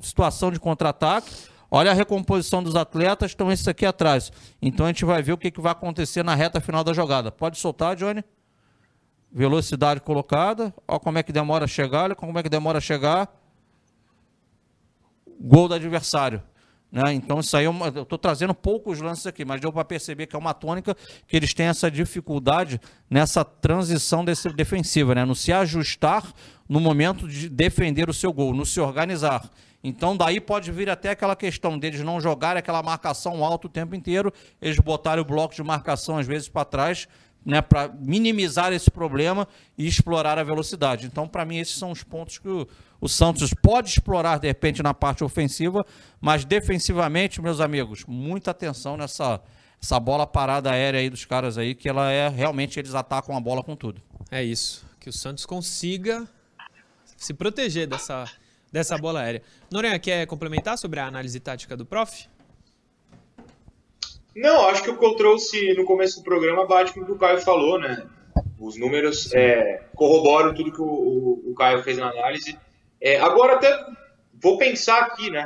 Situação de contra-ataque. Olha a recomposição dos atletas, estão esses aqui atrás. Então a gente vai ver o que, que vai acontecer na reta final da jogada. Pode soltar, Johnny? Velocidade colocada. Olha como é que demora a chegar, olha como é que demora a chegar. Gol do adversário. Né? Então, isso aí, é uma- eu estou trazendo poucos lances aqui, mas deu para perceber que é uma tônica que eles têm essa dificuldade nessa transição desse, defensiva, né? no se ajustar no momento de defender o seu gol, no se organizar. Então, daí pode vir até aquela questão deles não jogarem aquela marcação alta o tempo inteiro, eles botarem o bloco de marcação às vezes para trás, né, para minimizar esse problema e explorar a velocidade. Então, para mim, esses são os pontos que o, o Santos pode explorar, de repente, na parte ofensiva, mas defensivamente, meus amigos, muita atenção nessa essa bola parada aérea aí dos caras aí, que ela é realmente eles atacam a bola com tudo. É isso. Que o Santos consiga se proteger dessa, dessa bola aérea. Noronha, quer complementar sobre a análise tática do prof? Não, acho que o que eu trouxe no começo do programa bate com o que o Caio falou, né? Os números é, corroboram tudo que o, o- o Caio fez na análise. É, agora até vou pensar aqui, né?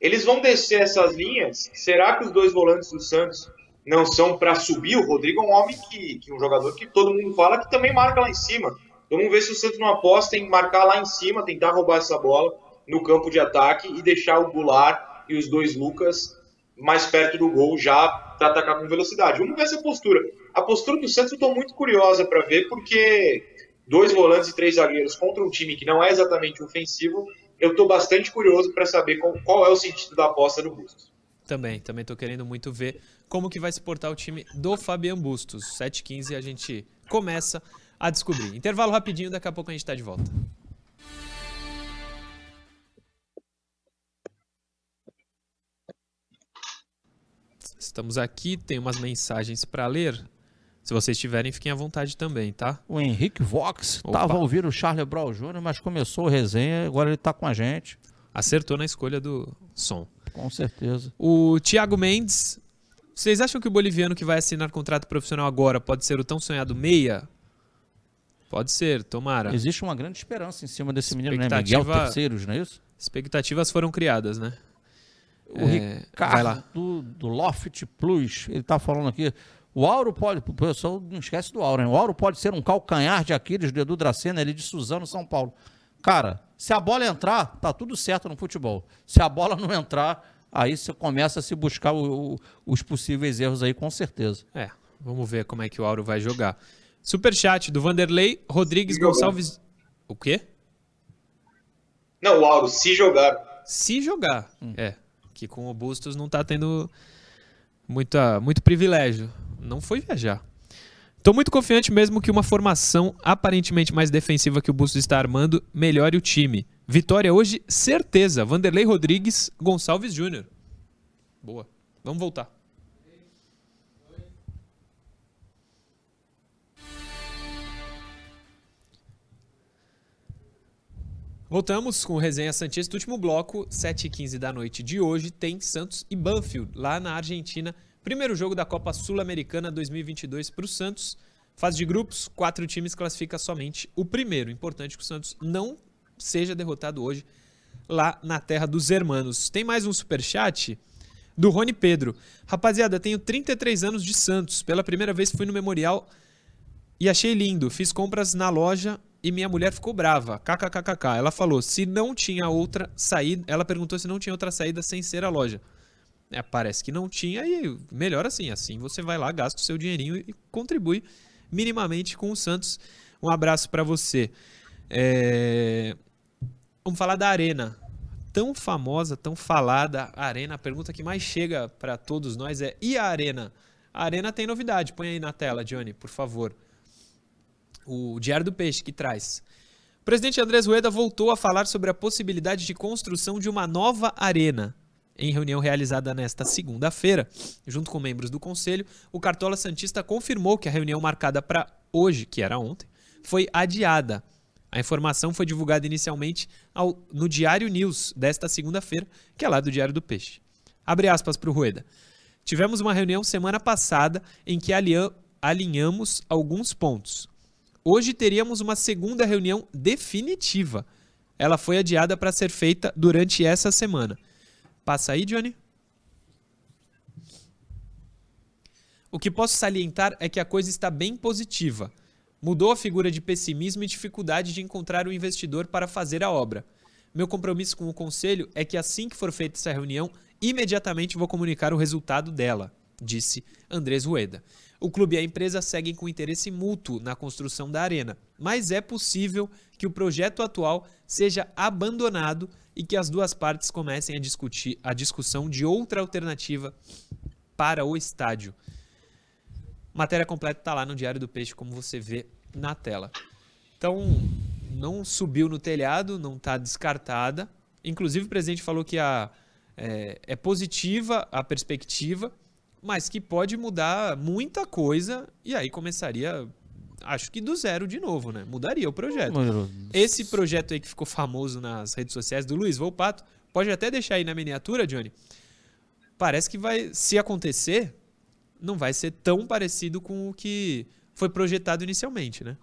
Eles vão descer essas linhas. Será que os dois volantes do Santos não são para subir? O Rodrigo é um homem que, que um jogador que todo mundo fala que também marca lá em cima. Então vamos ver se o Santos não aposta em marcar lá em cima, tentar roubar essa bola no campo de ataque e deixar o Goulart e os dois Lucas mais perto do gol já para atacar com velocidade. Vamos ver essa postura. A postura do Santos eu estou muito curiosa para ver, porque dois volantes e três zagueiros contra um time que não é exatamente ofensivo, eu estou bastante curioso para saber qual, é o sentido da aposta do Bustos. Também, também tô querendo muito ver como que vai se portar o time do Fabian Bustos. 7h15 a gente começa a descobrir. Intervalo rapidinho, daqui a pouco a gente tá de volta. Estamos aqui, tem umas mensagens para ler. Se vocês tiverem, fiquem à vontade também, tá? O Henrique Vox estava ouvindo o Charlie Brown Jr., mas começou a resenha, agora ele está com a gente, Acertou na escolha do som. com certeza. O Thiago Mendes. Vocês acham que o boliviano que vai assinar contrato profissional agora pode ser o tão sonhado meia? Pode ser, tomara. Existe uma grande esperança em cima desse menino, né? Miguel Terceiros, não é isso? Expectativas foram criadas, né? O É. Ricardo do Loft Plus, ele tá falando aqui. O Auro pode, o pessoal não esquece do Auro, hein? O Auro pode ser um calcanhar de Aquiles do Edu Dracena, ele de Suzano, São Paulo. Cara, se a bola entrar, tá tudo certo no futebol. Se a bola não entrar, aí você começa a se buscar o- o- os possíveis erros aí, com certeza. É, vamos ver como é que o Auro vai jogar. Superchat do Vanderlei Rodrigues. Gonçalves. O quê? Não, o Auro, se jogar. Se jogar. É, que com o Bustos não tá tendo muita, muito privilégio. Não foi viajar. Tô muito confiante mesmo que uma formação aparentemente mais defensiva que o Bustos está armando melhore o time. Vitória hoje, certeza. Vanderlei Rodrigues Gonçalves Júnior. Boa. Vamos voltar. Voltamos com Resenha Santista. Último bloco, 7h15 da noite de hoje, tem Santos e Banfield, lá na Argentina. Primeiro jogo da Copa Sul-Americana 2022 para o Santos. Fase de grupos, quatro times classifica somente o primeiro. Importante que o Santos não seja derrotado hoje lá na terra dos hermanos. Tem mais um superchat do Rony Pedro. Rapaziada, tenho 33 anos de Santos. Pela primeira vez fui no Memorial e achei lindo. Fiz compras na loja e minha mulher ficou brava. KKKKK. Ela falou se não tinha outra saída. Ela perguntou se não tinha outra saída sem ser a loja. É, parece que não tinha e melhor assim. Assim você vai lá, gasta o seu dinheirinho e contribui minimamente com o Santos. Um abraço para você. É... Vamos falar da Arena. Tão famosa, tão falada a Arena. A pergunta que mais chega para todos nós é: e a Arena? A Arena tem novidade. Põe aí na tela, Johnny, por favor o Diário do Peixe, que traz. O presidente Andrés Rueda voltou a falar sobre a possibilidade de construção de uma nova arena. Em reunião realizada nesta segunda-feira, junto com membros do conselho, o Cartola Santista confirmou que a reunião marcada para hoje, que era ontem, foi adiada. A informação foi divulgada inicialmente ao, no Diário News desta segunda-feira, que é lá do Diário do Peixe. Abre aspas para o Rueda. Tivemos uma reunião semana passada em que alinhamos alguns pontos. Hoje teríamos uma segunda reunião definitiva. Ela foi adiada para ser feita durante essa semana. Passa aí, Johnny. O que posso salientar é que a coisa está bem positiva. Mudou a figura de pessimismo e dificuldade de encontrar o investidor para fazer a obra. Meu compromisso com o conselho é que assim que for feita essa reunião, imediatamente vou comunicar o resultado dela, disse Andrés Rueda o clube e a empresa seguem com interesse mútuo na construção da arena, mas é possível que o projeto atual seja abandonado e que as duas partes comecem a discutir a discussão de outra alternativa para o estádio. Matéria completa está lá no Diário do Peixe, como você vê na tela. Então, não subiu no telhado, não está descartada. Inclusive, o presidente falou que a, é, é positiva a perspectiva, mas que pode mudar muita coisa e aí começaria, acho que do zero de novo, né? Mudaria o projeto. Esse projeto aí que ficou famoso nas redes sociais do Luiz Volpato, pode até deixar aí na miniatura, Johnny. Parece que vai, se acontecer, não vai ser tão parecido com o que foi projetado inicialmente, né?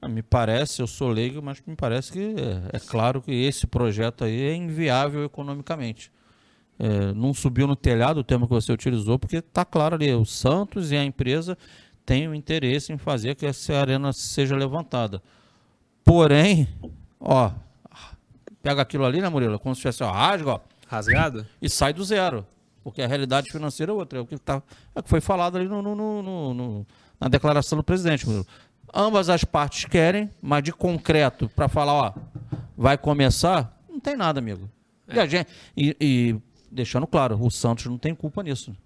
Ah, me parece, eu sou leigo, mas me parece que é, é claro que esse projeto aí é inviável economicamente é, não subiu no telhado, o termo que você utilizou, porque está claro ali, o Santos e a empresa têm o interesse em fazer que essa arena seja levantada. Porém, ó, pega aquilo ali, né, Murilo? Como se tivesse, ó, rasga, ó. Rasgado? E sai do zero. Porque a realidade financeira é outra. É o que, tá, é o que foi falado ali no, no, no, no na declaração do presidente, Murilo. Ambas as partes querem, mas de concreto, para falar, ó, vai começar, não tem nada, amigo. É. E, a gente, e, e deixando claro, o Santos não tem culpa nisso.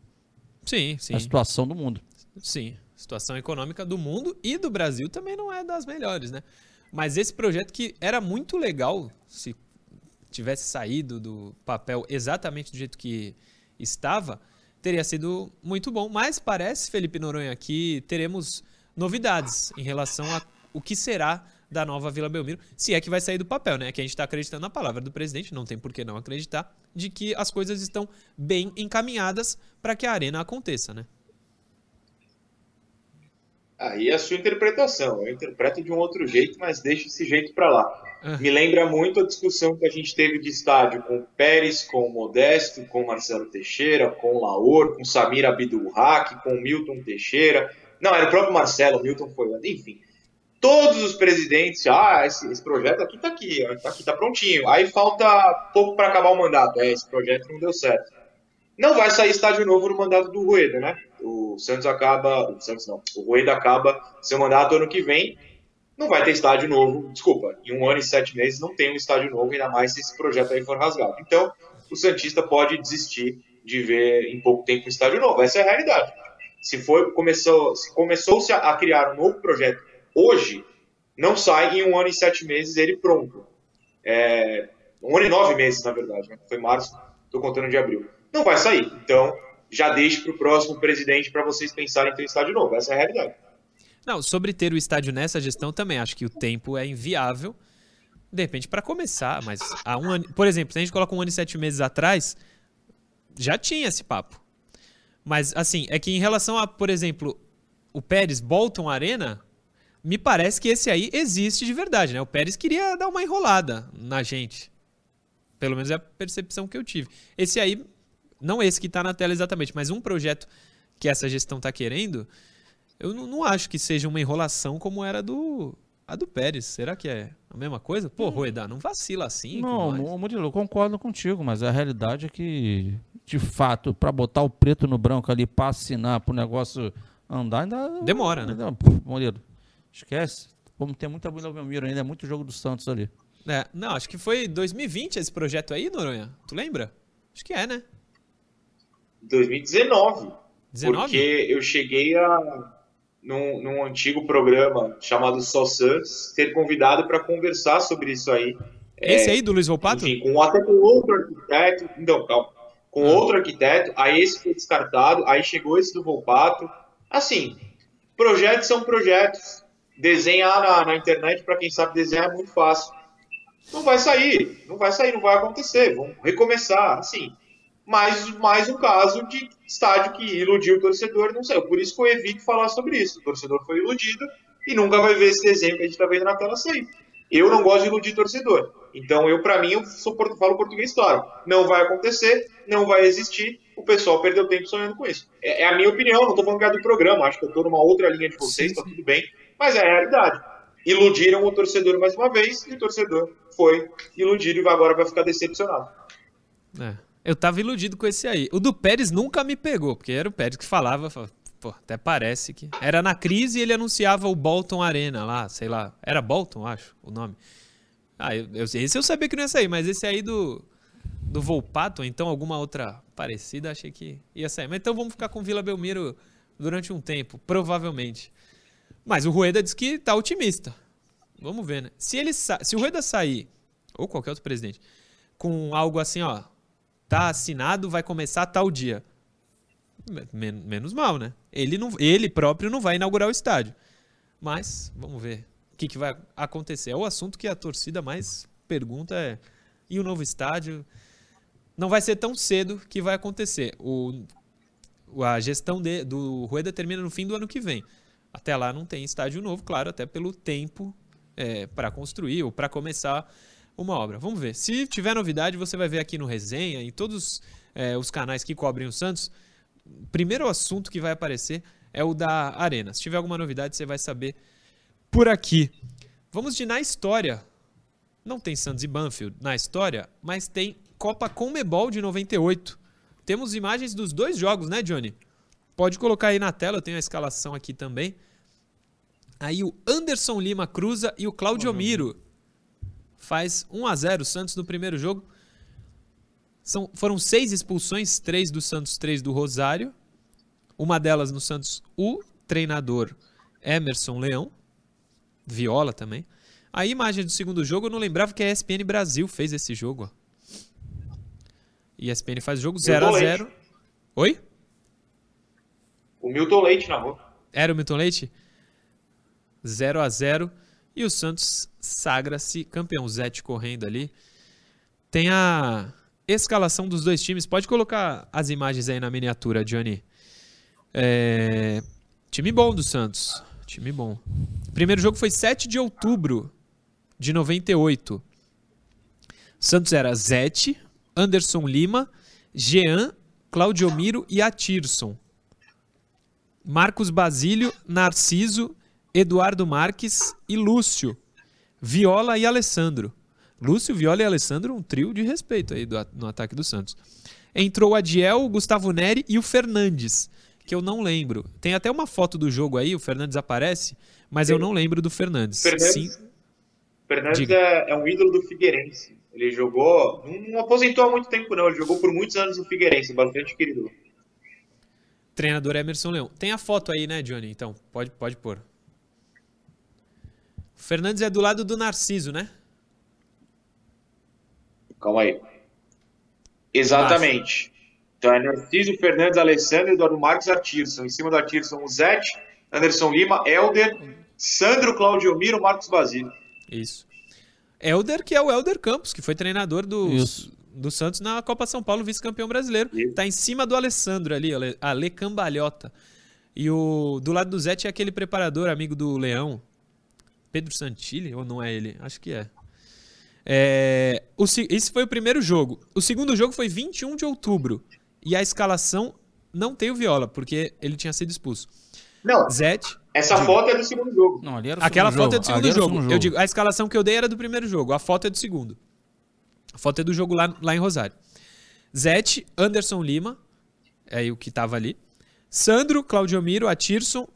Sim, sim. A situação do mundo. Sim, a situação econômica do mundo e do Brasil também não é das melhores, né? Mas esse projeto que era muito legal, se tivesse saído do papel exatamente do jeito que estava, teria sido muito bom. Mas parece, Felipe Noronha, que teremos novidades em relação a o que será da nova Vila Belmiro, se é que vai sair do papel, né? Que a gente está acreditando na palavra do presidente, não tem por que não acreditar, de que as coisas estão bem encaminhadas para que a arena aconteça, né? Aí é a sua interpretação. Eu interpreto de um outro jeito, mas deixa esse jeito para lá. Ah. Me lembra muito a discussão que a gente teve de estádio com o Pérez, com o Modesto, com o Marcelo Teixeira, com o Laor, com o Samir Abdulhak, com o Milton Teixeira. Não, era o próprio Marcelo, o Milton foi. Enfim, todos os presidentes, ah, esse, esse projeto aqui está aqui, está aqui, tá prontinho. Aí falta pouco para acabar o mandato. É, esse projeto não deu certo. Não vai sair estádio novo no mandato do Rueda, né? O Santos acaba, o Santos não, o Rueda acaba seu mandato ano que vem. Não vai ter estádio novo, desculpa, em um ano e sete meses não tem um estádio novo, ainda mais se esse projeto aí for rasgado. Então, o Santista pode desistir de ver em pouco tempo um estádio novo. Essa é a realidade. Se foi, começou, se começou-se a criar um novo projeto hoje não sai em um ano e sete meses ele pronto. É, um ano e nove meses, na verdade, né? foi março, estou contando de abril. Não vai sair. Então, já deixe para o próximo presidente para vocês pensarem em ter estádio novo. Essa é a realidade. Não, sobre ter o estádio nessa gestão também, acho que o tempo é inviável. De repente, para começar, mas há um ano. Por exemplo, se a gente coloca um ano e sete meses atrás, já tinha esse papo. Mas, assim, é que em relação a, por exemplo, o Pérez Bolton Arena, me parece que esse aí existe de verdade, né? O Pérez queria dar uma enrolada na gente. Pelo menos é a percepção que eu tive. Esse aí, não esse que está na tela exatamente, mas um projeto que essa gestão está querendo, eu não, acho que seja uma enrolação como era do a do Pérez. Será que é a mesma coisa? Pô, hum. Rueda, não vacila assim. Não, Murilo, eu concordo contigo, mas a realidade é que, de fato, para botar o preto no branco ali para assinar, para o negócio andar, ainda. Demora, né? Murilo, esquece. Vamos ter muita Vila Belmiro ainda, é muito jogo do Santos ali. É, não, acho que foi 2020 esse projeto aí, Noronha. Tu lembra? Acho que é, né? 2019. 19? Porque eu cheguei a, num, num antigo programa chamado Só Santos, ter convidado para conversar sobre isso aí. Esse é, aí do Luiz Volpato? Enfim, com, até com outro arquiteto. Então, calma. Com ah. outro arquiteto, aí esse foi descartado, aí chegou esse do Volpato. Assim, projetos são projetos. Desenhar na, na internet, para quem sabe desenhar, é muito fácil. Não vai sair, não vai sair, não vai acontecer. Vamos recomeçar, assim mais, mais um caso de estádio que iludiu o torcedor não saiu. Por isso que eu evito falar sobre isso. O torcedor foi iludido e nunca vai ver esse desenho que a gente está vendo na tela sair. Eu não gosto de iludir torcedor. Então, eu, para mim, eu sou, falo português claro. Não vai acontecer, não vai existir. O pessoal perdeu tempo sonhando com isso. É, é a minha opinião, não estou falando que é do programa. Acho que eu estou numa outra linha de vocês, está tudo bem. Mas é a realidade. Iludiram o torcedor mais uma vez e o torcedor foi iludido e agora vai ficar decepcionado. É. Eu tava iludido com esse aí. O do Pérez nunca me pegou, porque era o Pérez que falava, pô, até parece que. Era na crise e ele anunciava o Bolton Arena lá, sei lá. Era Bolton, acho, o nome. Ah, eu, eu, esse eu sabia que não ia sair, mas esse aí do, do Volpato, então alguma outra parecida, achei que ia sair. Mas então vamos ficar com Vila Belmiro durante um tempo, provavelmente. Mas o Rueda diz que tá otimista. Vamos ver, né? Se, ele se o Rueda sair, ou qualquer outro presidente, com algo assim, ó, tá assinado, vai começar tal dia. Men menos mal, né? Ele, não, ele próprio não vai inaugurar o estádio. Mas, vamos ver o que, que vai acontecer. É o assunto que a torcida mais pergunta é: e o novo estádio? Não vai ser tão cedo que vai acontecer. O, a gestão de, do Rueda termina no fim do ano que vem. Até lá não tem estádio novo, claro, até pelo tempo é, para construir ou para começar uma obra. Vamos ver. Se tiver novidade, você vai ver aqui no Resenha, em todos é, os canais que cobrem o Santos. Primeiro assunto que vai aparecer é o da Arena. Se tiver alguma novidade, você vai saber por aqui. Vamos de na história. Não tem Santos e Banfield na história, mas tem Copa Conmebol de 98. Temos imagens dos dois jogos, né, Johnny? Pode colocar aí na tela, eu tenho a escalação aqui também. Aí o Anderson Lima cruza e o Claudio uhum. Miro faz 1 a 0 o Santos no primeiro jogo. São, foram seis expulsões, três do Santos, três do Rosário. Uma delas no Santos, o treinador Emerson Leão. Viola também. A imagem do segundo jogo, eu não lembrava que a ESPN Brasil fez esse jogo. Ó. ESPN faz o jogo 0 a 0 Oi? O Milton Leite na rua. Era o Milton Leite? 0 a 0 e o Santos sagra-se campeão. Zete correndo ali. Tem a escalação dos dois times. Pode colocar as imagens aí na miniatura, Johnny. É... Time bom do Santos. Time bom. Primeiro jogo foi 7 de outubro de 98. O Santos era Zete, Anderson Lima, Jean, Claudio Miro e Atirson. Marcos Basílio, Narciso, Eduardo Marques e Lúcio. Viola e Alessandro. Lúcio, Viola e Alessandro, um trio de respeito aí do, no ataque do Santos. Entrou o Adiel, o Gustavo Neri e o Fernandes, que eu não lembro. Tem até uma foto do jogo aí, o Fernandes aparece, mas eu não lembro do Fernandes. Fernandes, Sim. Fernandes é, é, um ídolo do Figueirense. Ele jogou, não aposentou há muito tempo não, ele jogou por muitos anos no Figueirense, bastante querido. Treinador Emerson Leão. Tem a foto aí, né, Johnny? Então, pode, pode pôr. Fernandes é do lado do Narciso, né? Calma aí. Exatamente. Então é Narciso, Fernandes, Alessandro, Eduardo Marques, Atirson. Em cima do Atirson, o Zete, Anderson Lima, Helder, Sandro, Claudio Miro, Marcos Basílio. Isso. Helder, que é o Helder Campos, que foi treinador do, Isso. Do Santos na Copa São Paulo, vice-campeão brasileiro. Isso. Tá em cima do Alessandro ali, Ale, Cambalhota. E o do lado do Zé tinha aquele preparador amigo do Leão, Pedro Santilli, ou não é ele? Acho que é. É, o, se- esse foi o primeiro jogo. O segundo jogo foi 21 de outubro. E a escalação não tem o Viola, porque ele tinha sido expulso. Não, Zete. essa Diga. foto é do segundo jogo. Não, ali era o Aquela foto é do jogo. segundo jogo. segundo Eu digo, a escalação que eu dei era do primeiro jogo. A foto é do segundo. A foto é do jogo lá, lá em Rosário. Zete, Anderson Lima, é o que tava ali. Sandro, Claudio Miro, Atirson,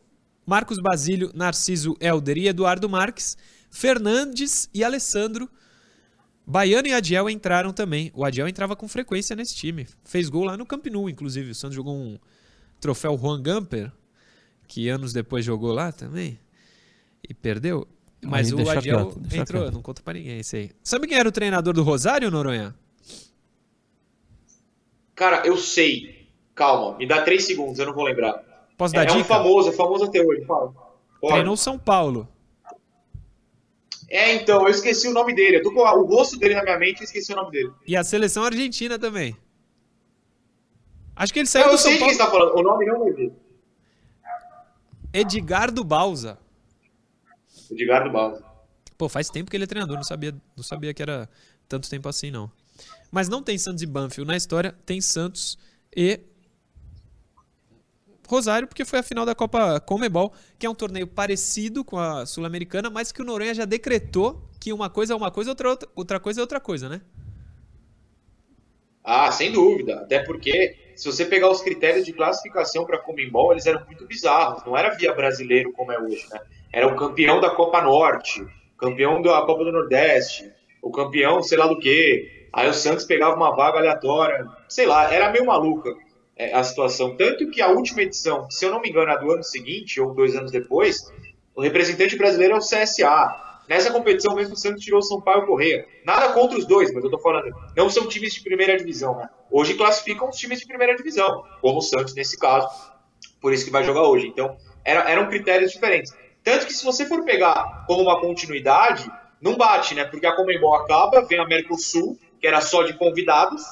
Marcos Basílio, Narciso Helder e Eduardo Marques, Fernandes e Alessandro. Baiano e Adiel entraram também. O Adiel entrava com frequência nesse time. Fez gol lá no Camp Nou, inclusive. O Santos jogou um troféu Juan Gamper, que anos depois jogou lá também. E perdeu. Mas o deixa Adiel quieto, deixa entrou, quieto. não conta pra ninguém isso aí. Sabe quem era o treinador do Rosário, Noronha? Cara, eu sei. Calma, me dá três segundos, eu não vou lembrar. Posso É, dar é um dica? famoso, é famoso até hoje. Fala. Pode. Treinou São Paulo. É, então, eu esqueci o nome dele. Eu tô com o rosto dele na minha mente e esqueci o nome dele. E a seleção argentina também. Acho que ele Não, saiu eu do sei São de quem Paulo. você tá falando. O nome não vai ver. Edgardo Balsa. Edgardo Balsa. Pô, faz tempo que ele é treinador, não sabia, não sabia que era tanto tempo assim, não. Mas não tem Santos e Banfield na história, tem Santos e Rosário, porque foi a final da Copa Comebol, que é um torneio parecido com a Sul-Americana, mas que o Noronha já decretou que uma coisa é uma coisa, outra, outra, outra coisa é outra coisa, né? Ah, sem dúvida. Até porque, se você pegar os critérios de classificação para Comembol, eles eram muito bizarros. Não era via brasileiro como é hoje, né? Era o campeão da Copa Norte, campeão da Copa do Nordeste, o campeão sei lá do quê. Aí o Santos pegava uma vaga aleatória. Sei lá, era meio maluca é, a situação. Tanto que a última edição, se eu não me engano, a do ano seguinte, ou dois anos depois, o representante brasileiro é o CSA. Nessa competição mesmo, o Santos tirou o Sampaio Correia. Nada contra os dois, mas eu tô falando, não são times de primeira divisão, né? Hoje classificam os times de primeira divisão, como o Santos nesse caso, por isso que vai jogar hoje. Então, era, eram critérios diferentes. Tanto que se você for pegar como uma continuidade, não bate, né? Porque a Comembol acaba, vem a Mercosul, que era só de convidados,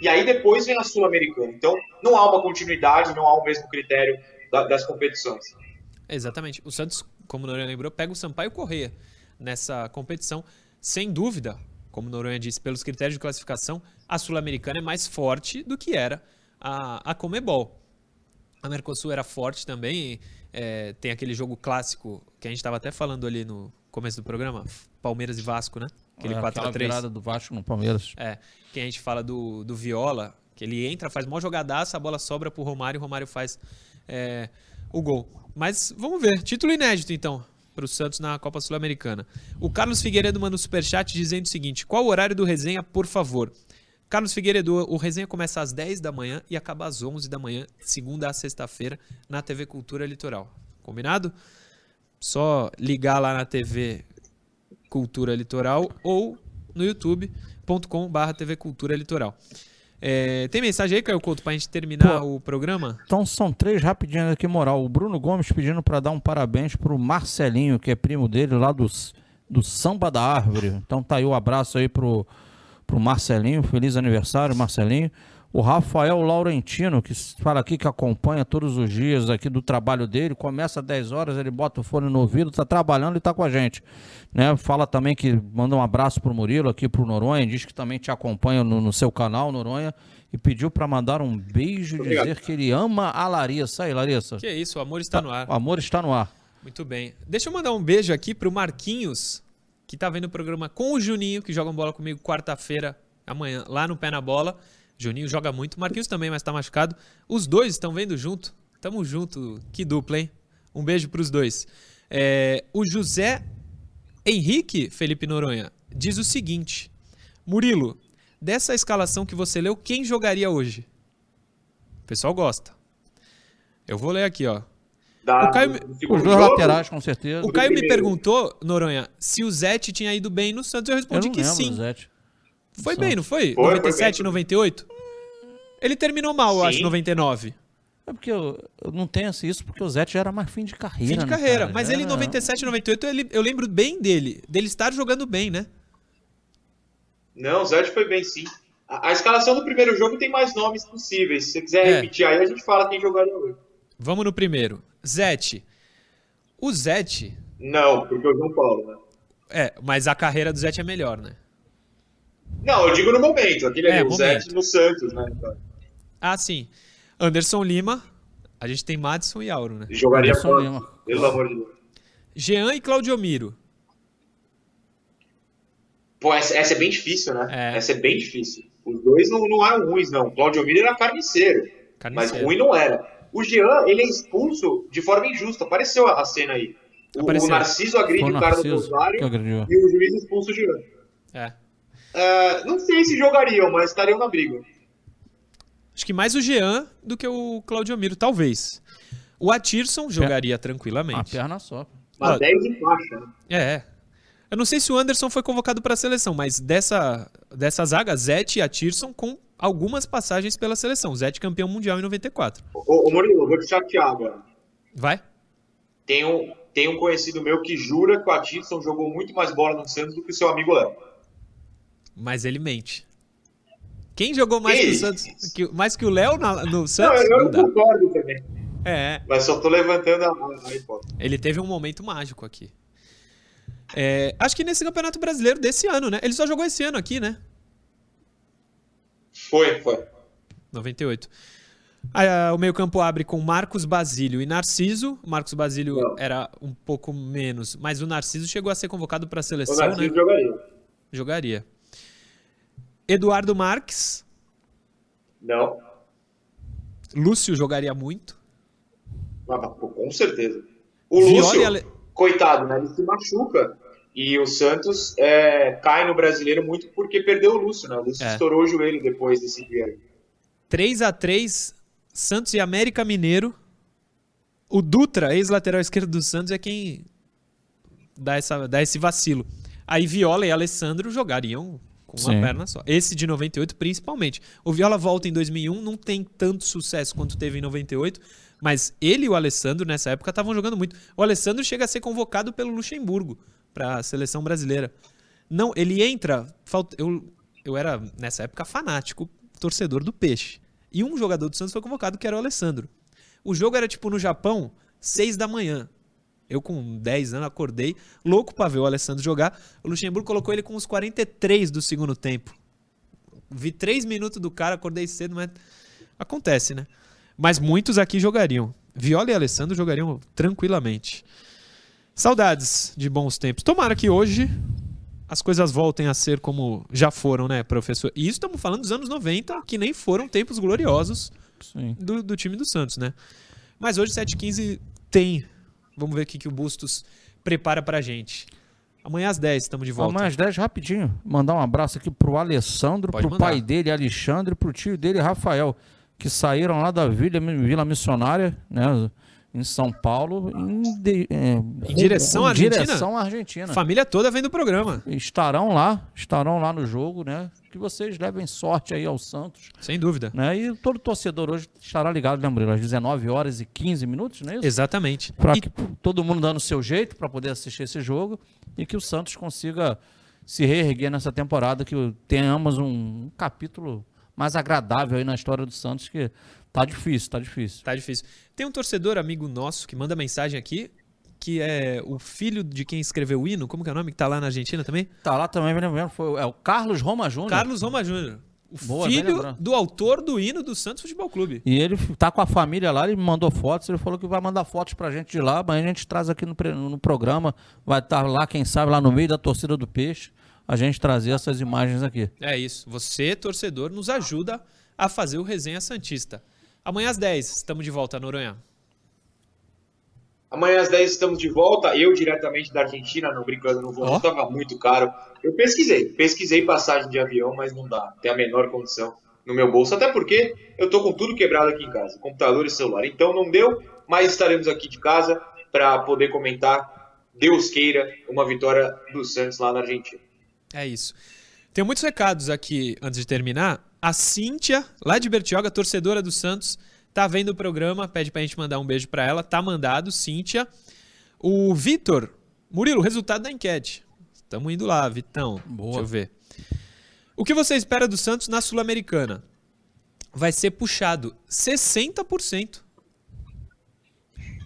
e aí depois vem a Sul-Americana. Então, não há uma continuidade, não há o mesmo critério da- das competições. Exatamente. O Santos, como o Noronha lembrou, pega o Sampaio Correia nessa competição. Sem dúvida, como Noronha disse, pelos critérios de classificação, a Sul-Americana é mais forte do que era a, a Comebol. A Mercosul era forte também. é, tem aquele jogo clássico que a gente estava até falando ali no começo do programa, Palmeiras e Vasco, né? Aquele É, aquela 4x3. virada do Vasco no Palmeiras. É, que a gente fala do, do Viola, que ele entra, faz mó jogadaça, a bola sobra pro Romário, o Romário faz é, o gol. Mas vamos ver, título inédito então, pro Santos na Copa Sul-Americana. O Carlos Figueiredo manda um superchat dizendo o seguinte, qual o horário do resenha, por favor? Carlos Figueiredo, o resenha começa às 10 da manhã e acaba às 11 da manhã, segunda a sexta-feira, na TV Cultura Litoral. Combinado? Só ligar lá na TV Cultura Litoral ou no youtube.com.br TV Cultura Litoral. É, tem mensagem aí, Caio Couto, pra gente terminar o programa? Então são três rapidinhos aqui, moral. O Bruno Gomes pedindo para dar um parabéns pro Marcelinho, que é primo dele lá dos, do Samba da Árvore. Então tá aí o abraço aí pro, pro Marcelinho. Feliz aniversário, Marcelinho. O Rafael Laurentino, que fala aqui que acompanha todos os dias aqui do trabalho dele. Começa às 10 horas, ele bota o fone no ouvido, tá trabalhando e tá com a gente. Né? Fala também que manda um abraço pro Murilo aqui pro Noronha, diz que também te acompanha no, no seu canal, Noronha, e pediu para mandar um beijo e Obrigado. dizer que ele ama a Larissa. Aí, Larissa. Que isso, o amor está no ar. O amor está no ar. Muito bem. Deixa eu mandar um beijo aqui pro Marquinhos, que tá vendo o programa com o Juninho, que joga bola comigo quarta-feira, amanhã, lá no Pé na Bola. Juninho joga muito, Marquinhos também, mas tá machucado. Os dois estão vendo junto. Tamo junto. Que dupla, hein? Um beijo pros dois. É, o José Henrique Felipe Noronha diz o seguinte: Murilo, dessa escalação que você leu, quem jogaria hoje? O pessoal gosta. Eu vou ler aqui, ó. Da- O Caio- Os dois jogo, laterais, com certeza. O Caio me perguntou, Noronha, se o Zete tinha ido bem no Santos. Eu Eu respondi não que lembro, sim. Zete. Foi bem, não foi? Foi, foi 97, bem. 98? Ele terminou mal, eu Sim. acho, 99. É porque eu, eu não tenho assim, isso porque o Zete já era mais fim de carreira. Fim de né, carreira. cara? Mas Já ele em era- 97, 98, ele, eu lembro bem dele. Dele estar jogando bem, né? Não, o Zete foi bem sim. A, a escalação do primeiro jogo tem mais nomes possíveis. Se você quiser É. repetir aí, a gente fala quem jogaria hoje. Vamos no primeiro. Zete. O Zete. Não, porque o João Paulo, né? É, mas a carreira do Zete é melhor, né? Não, eu digo no momento. Aquele É, ali, o. Zete no Santos, né? Ah, sim. Anderson Lima. A gente tem Madison e Auro, né? jogaria Anderson fora. Lima. Pelo amor de Deus. Jean e Claudio Miro. Pô, essa, essa é bem difícil, né? É. Essa é bem difícil. Os dois não, não eram ruins, não. O Claudio Miller era carniceiro, mas Carniceiro. ruim não era. O Jean, ele é expulso de forma injusta. Apareceu a, a cena aí. O, Apareceu. o Narciso agride o o cara do Narciso Rosário e o juiz expulsa o Jean. É. É, não sei se jogariam, mas estariam na briga. Acho que mais o Jean do que o Claudio Miro, talvez. O Atirson jogaria Uma tranquilamente. perna só. Mas Ó, 10 em faixa, né? É. Eu não sei se o Anderson foi convocado para a seleção, mas dessa, dessa zaga, Zete e Atirson com algumas passagens pela seleção. Zete campeão mundial em 94. Ô, ô Murilo, vou te chatear agora. Vai? Tem um, tem um conhecido meu que jura que o Atisson jogou muito mais bola no Santos do que o seu amigo Léo. Mas ele mente. Quem jogou mais Que que o? Santos? que- mais que o Léo no Não, Santos? eu Não não concordo também. É, Mas só tô levantando a, hipótese. ele teve um momento mágico aqui. É, acho que nesse Campeonato Brasileiro desse ano, né? Ele só jogou esse ano aqui, né? Foi, foi. 98. Ah, o meio-campo abre com Marcos Basílio e Narciso. O Marcos Basílio Não. era um pouco menos, mas o Narciso chegou a ser convocado para a O seleção, Narciso né? jogaria. Jogaria. Eduardo Marques. Não. Lúcio jogaria muito. Ah, com certeza. O Viola Lúcio, Ale- coitado, né? Ele se machuca. E o Santos é, cai no brasileiro muito porque perdeu o Lúcio, né? O Lúcio É. estourou o joelho depois desse dia. aí. 3 a 3 Santos e América Mineiro. O Dutra, ex-lateral esquerdo do Santos, é quem dá, essa, dá esse vacilo. Aí Viola e Alessandro jogariam com uma Sim. perna só. Esse de 98, principalmente. O Viola volta em 2001, não tem tanto sucesso quanto teve em 98, mas ele e o Alessandro, nessa época, estavam jogando muito. O Alessandro chega a ser convocado pelo Luxemburgo para a seleção brasileira. Não, ele entra. falta- Eu, eu era, nessa época, fanático, torcedor do Peixe. E um jogador do Santos foi convocado, que era o Alessandro. O jogo era tipo no Japão, 6 da manhã. Eu, com 10 anos, acordei, louco pra ver o Alessandro jogar. O Luxemburgo colocou ele com os 43 do segundo tempo. Vi 3 minutos do cara, acordei cedo, mas acontece, né? Mas muitos aqui jogariam. Viola e Alessandro jogariam tranquilamente. Saudades de bons tempos. Tomara que hoje as coisas voltem a ser como já foram, né, professor? E isso estamos falando dos anos 90, que nem foram tempos gloriosos Sim. do, do time do Santos, né? Mas hoje 7h15 tem. Vamos ver o que, que o Bustos prepara pra gente. Amanhã às 10 estamos de volta. Amanhã às 10, rapidinho. Mandar um abraço aqui pro Alessandro, Pode pro mandar. pai dele, Alexandre, pro tio dele, Rafael, que saíram lá da Vila, Vila Missionária, né? Em São Paulo, em, de- é, Em direção à Argentina? direção à Argentina. Família toda vem do programa, Estarão lá, estarão lá no jogo, né? Que vocês levem sorte aí ao Santos, sem dúvida. né? E todo torcedor hoje estará ligado, lembrando, às 19 horas e 15 minutos, não é isso? Exatamente. Para E- que todo mundo dando o seu jeito para poder assistir esse jogo e que o Santos consiga se reerguer nessa temporada, que tenhamos um capítulo mais agradável aí na história do Santos, que tá difícil, tá difícil. Tá difícil. Tem um torcedor amigo nosso que manda mensagem aqui, que é o filho de quem escreveu o hino, como que é o nome? Que tá lá na Argentina também? Tá lá também, me lembrando, foi é o Carlos Roma Júnior. Carlos Roma Júnior. O Boa, filho do autor do hino do Santos Futebol Clube. E ele tá com a família lá, ele me mandou fotos, ele falou que vai mandar fotos pra gente de lá, mas a gente traz aqui no, no programa, vai estar lá, quem sabe, lá no meio da torcida do Peixe, a gente trazer essas imagens aqui. É isso. Você, torcedor, nos ajuda a fazer o Resenha Santista. Amanhã às 10, estamos de volta, Noronha. Amanhã às 10 estamos de volta. Eu diretamente da Argentina, não brincando, não vou, não tava muito caro. Eu pesquisei, pesquisei passagem de avião, mas não dá. Tem a menor condição no meu bolso, até porque eu tô com tudo quebrado aqui em casa, computador e celular. Então não deu, mas estaremos aqui de casa para poder comentar, Deus queira, uma vitória do Santos lá na Argentina. É isso. Tem muitos recados aqui antes de terminar. A Cíntia, lá de Bertioga, torcedora do Santos, tá vendo o programa, pede pra gente mandar um beijo pra ela. Tá mandado, Cíntia. O Vitor, Murilo, resultado da enquete. Estamos indo lá, Vitão. Boa. Deixa eu ver. O que você espera do Santos na Sul-Americana? Vai ser puxado 60%.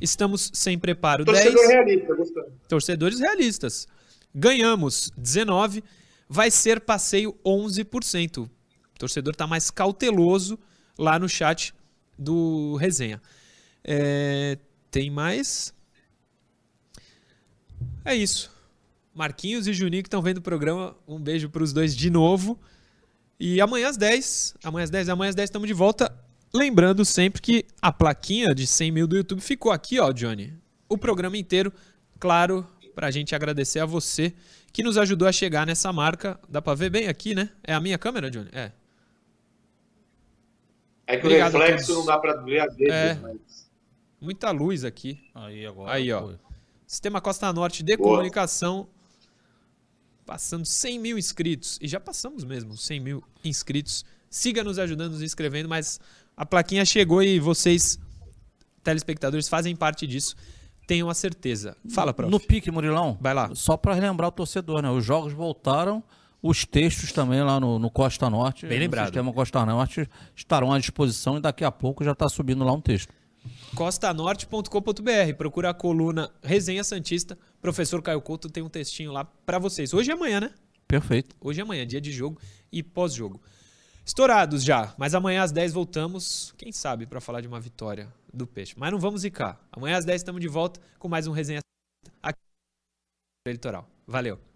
Estamos sem preparo Torcedor 10. realista, gostando. Torcedores realistas. Ganhamos 19, vai ser passeio 11%. Torcedor está mais cauteloso lá no chat do resenha. É, tem mais? É isso. Marquinhos e Juninho que estão vendo o programa. Um beijo para os dois de novo. E amanhã às 10, amanhã às 10, amanhã às 10 estamos de volta. Lembrando sempre que a plaquinha de 100 mil do YouTube ficou aqui, ó, Johnny. O programa inteiro, claro, pra gente agradecer a você que nos ajudou a chegar nessa marca. Dá pra ver bem aqui, né? É a minha câmera, Johnny? É. É que Obrigado o a reflexo não dá pra ver às vezes, É. mas... Muita luz aqui. Aí agora. Aí, ó. foi. Sistema Costa Norte de Boa. Comunicação. Passando 100 mil inscritos. E já passamos mesmo 100 mil inscritos. Siga nos ajudando, nos inscrevendo, mas a plaquinha chegou e vocês, telespectadores, fazem parte disso. Tenham a certeza. Fala, prof. No pique, Murilão. Vai lá. Só para relembrar o torcedor, né? Os jogos voltaram, os textos também lá no, no Costa Norte. Bem lembrado. No sistema Costa Norte estarão à disposição e daqui a pouco já está subindo lá um texto. costanorte.com.br. Procura a coluna Resenha Santista. Professor Caio Couto tem um textinho lá pra vocês. Hoje e amanhã, né? Perfeito. Hoje e amanhã, dia de jogo e pós-jogo. Estourados já, mas amanhã às 10 voltamos, quem sabe, pra falar de uma vitória do Peixe. Mas não vamos zicar. Amanhã às 10 estamos de volta com mais um Resenha aqui no Eleitoral. Valeu.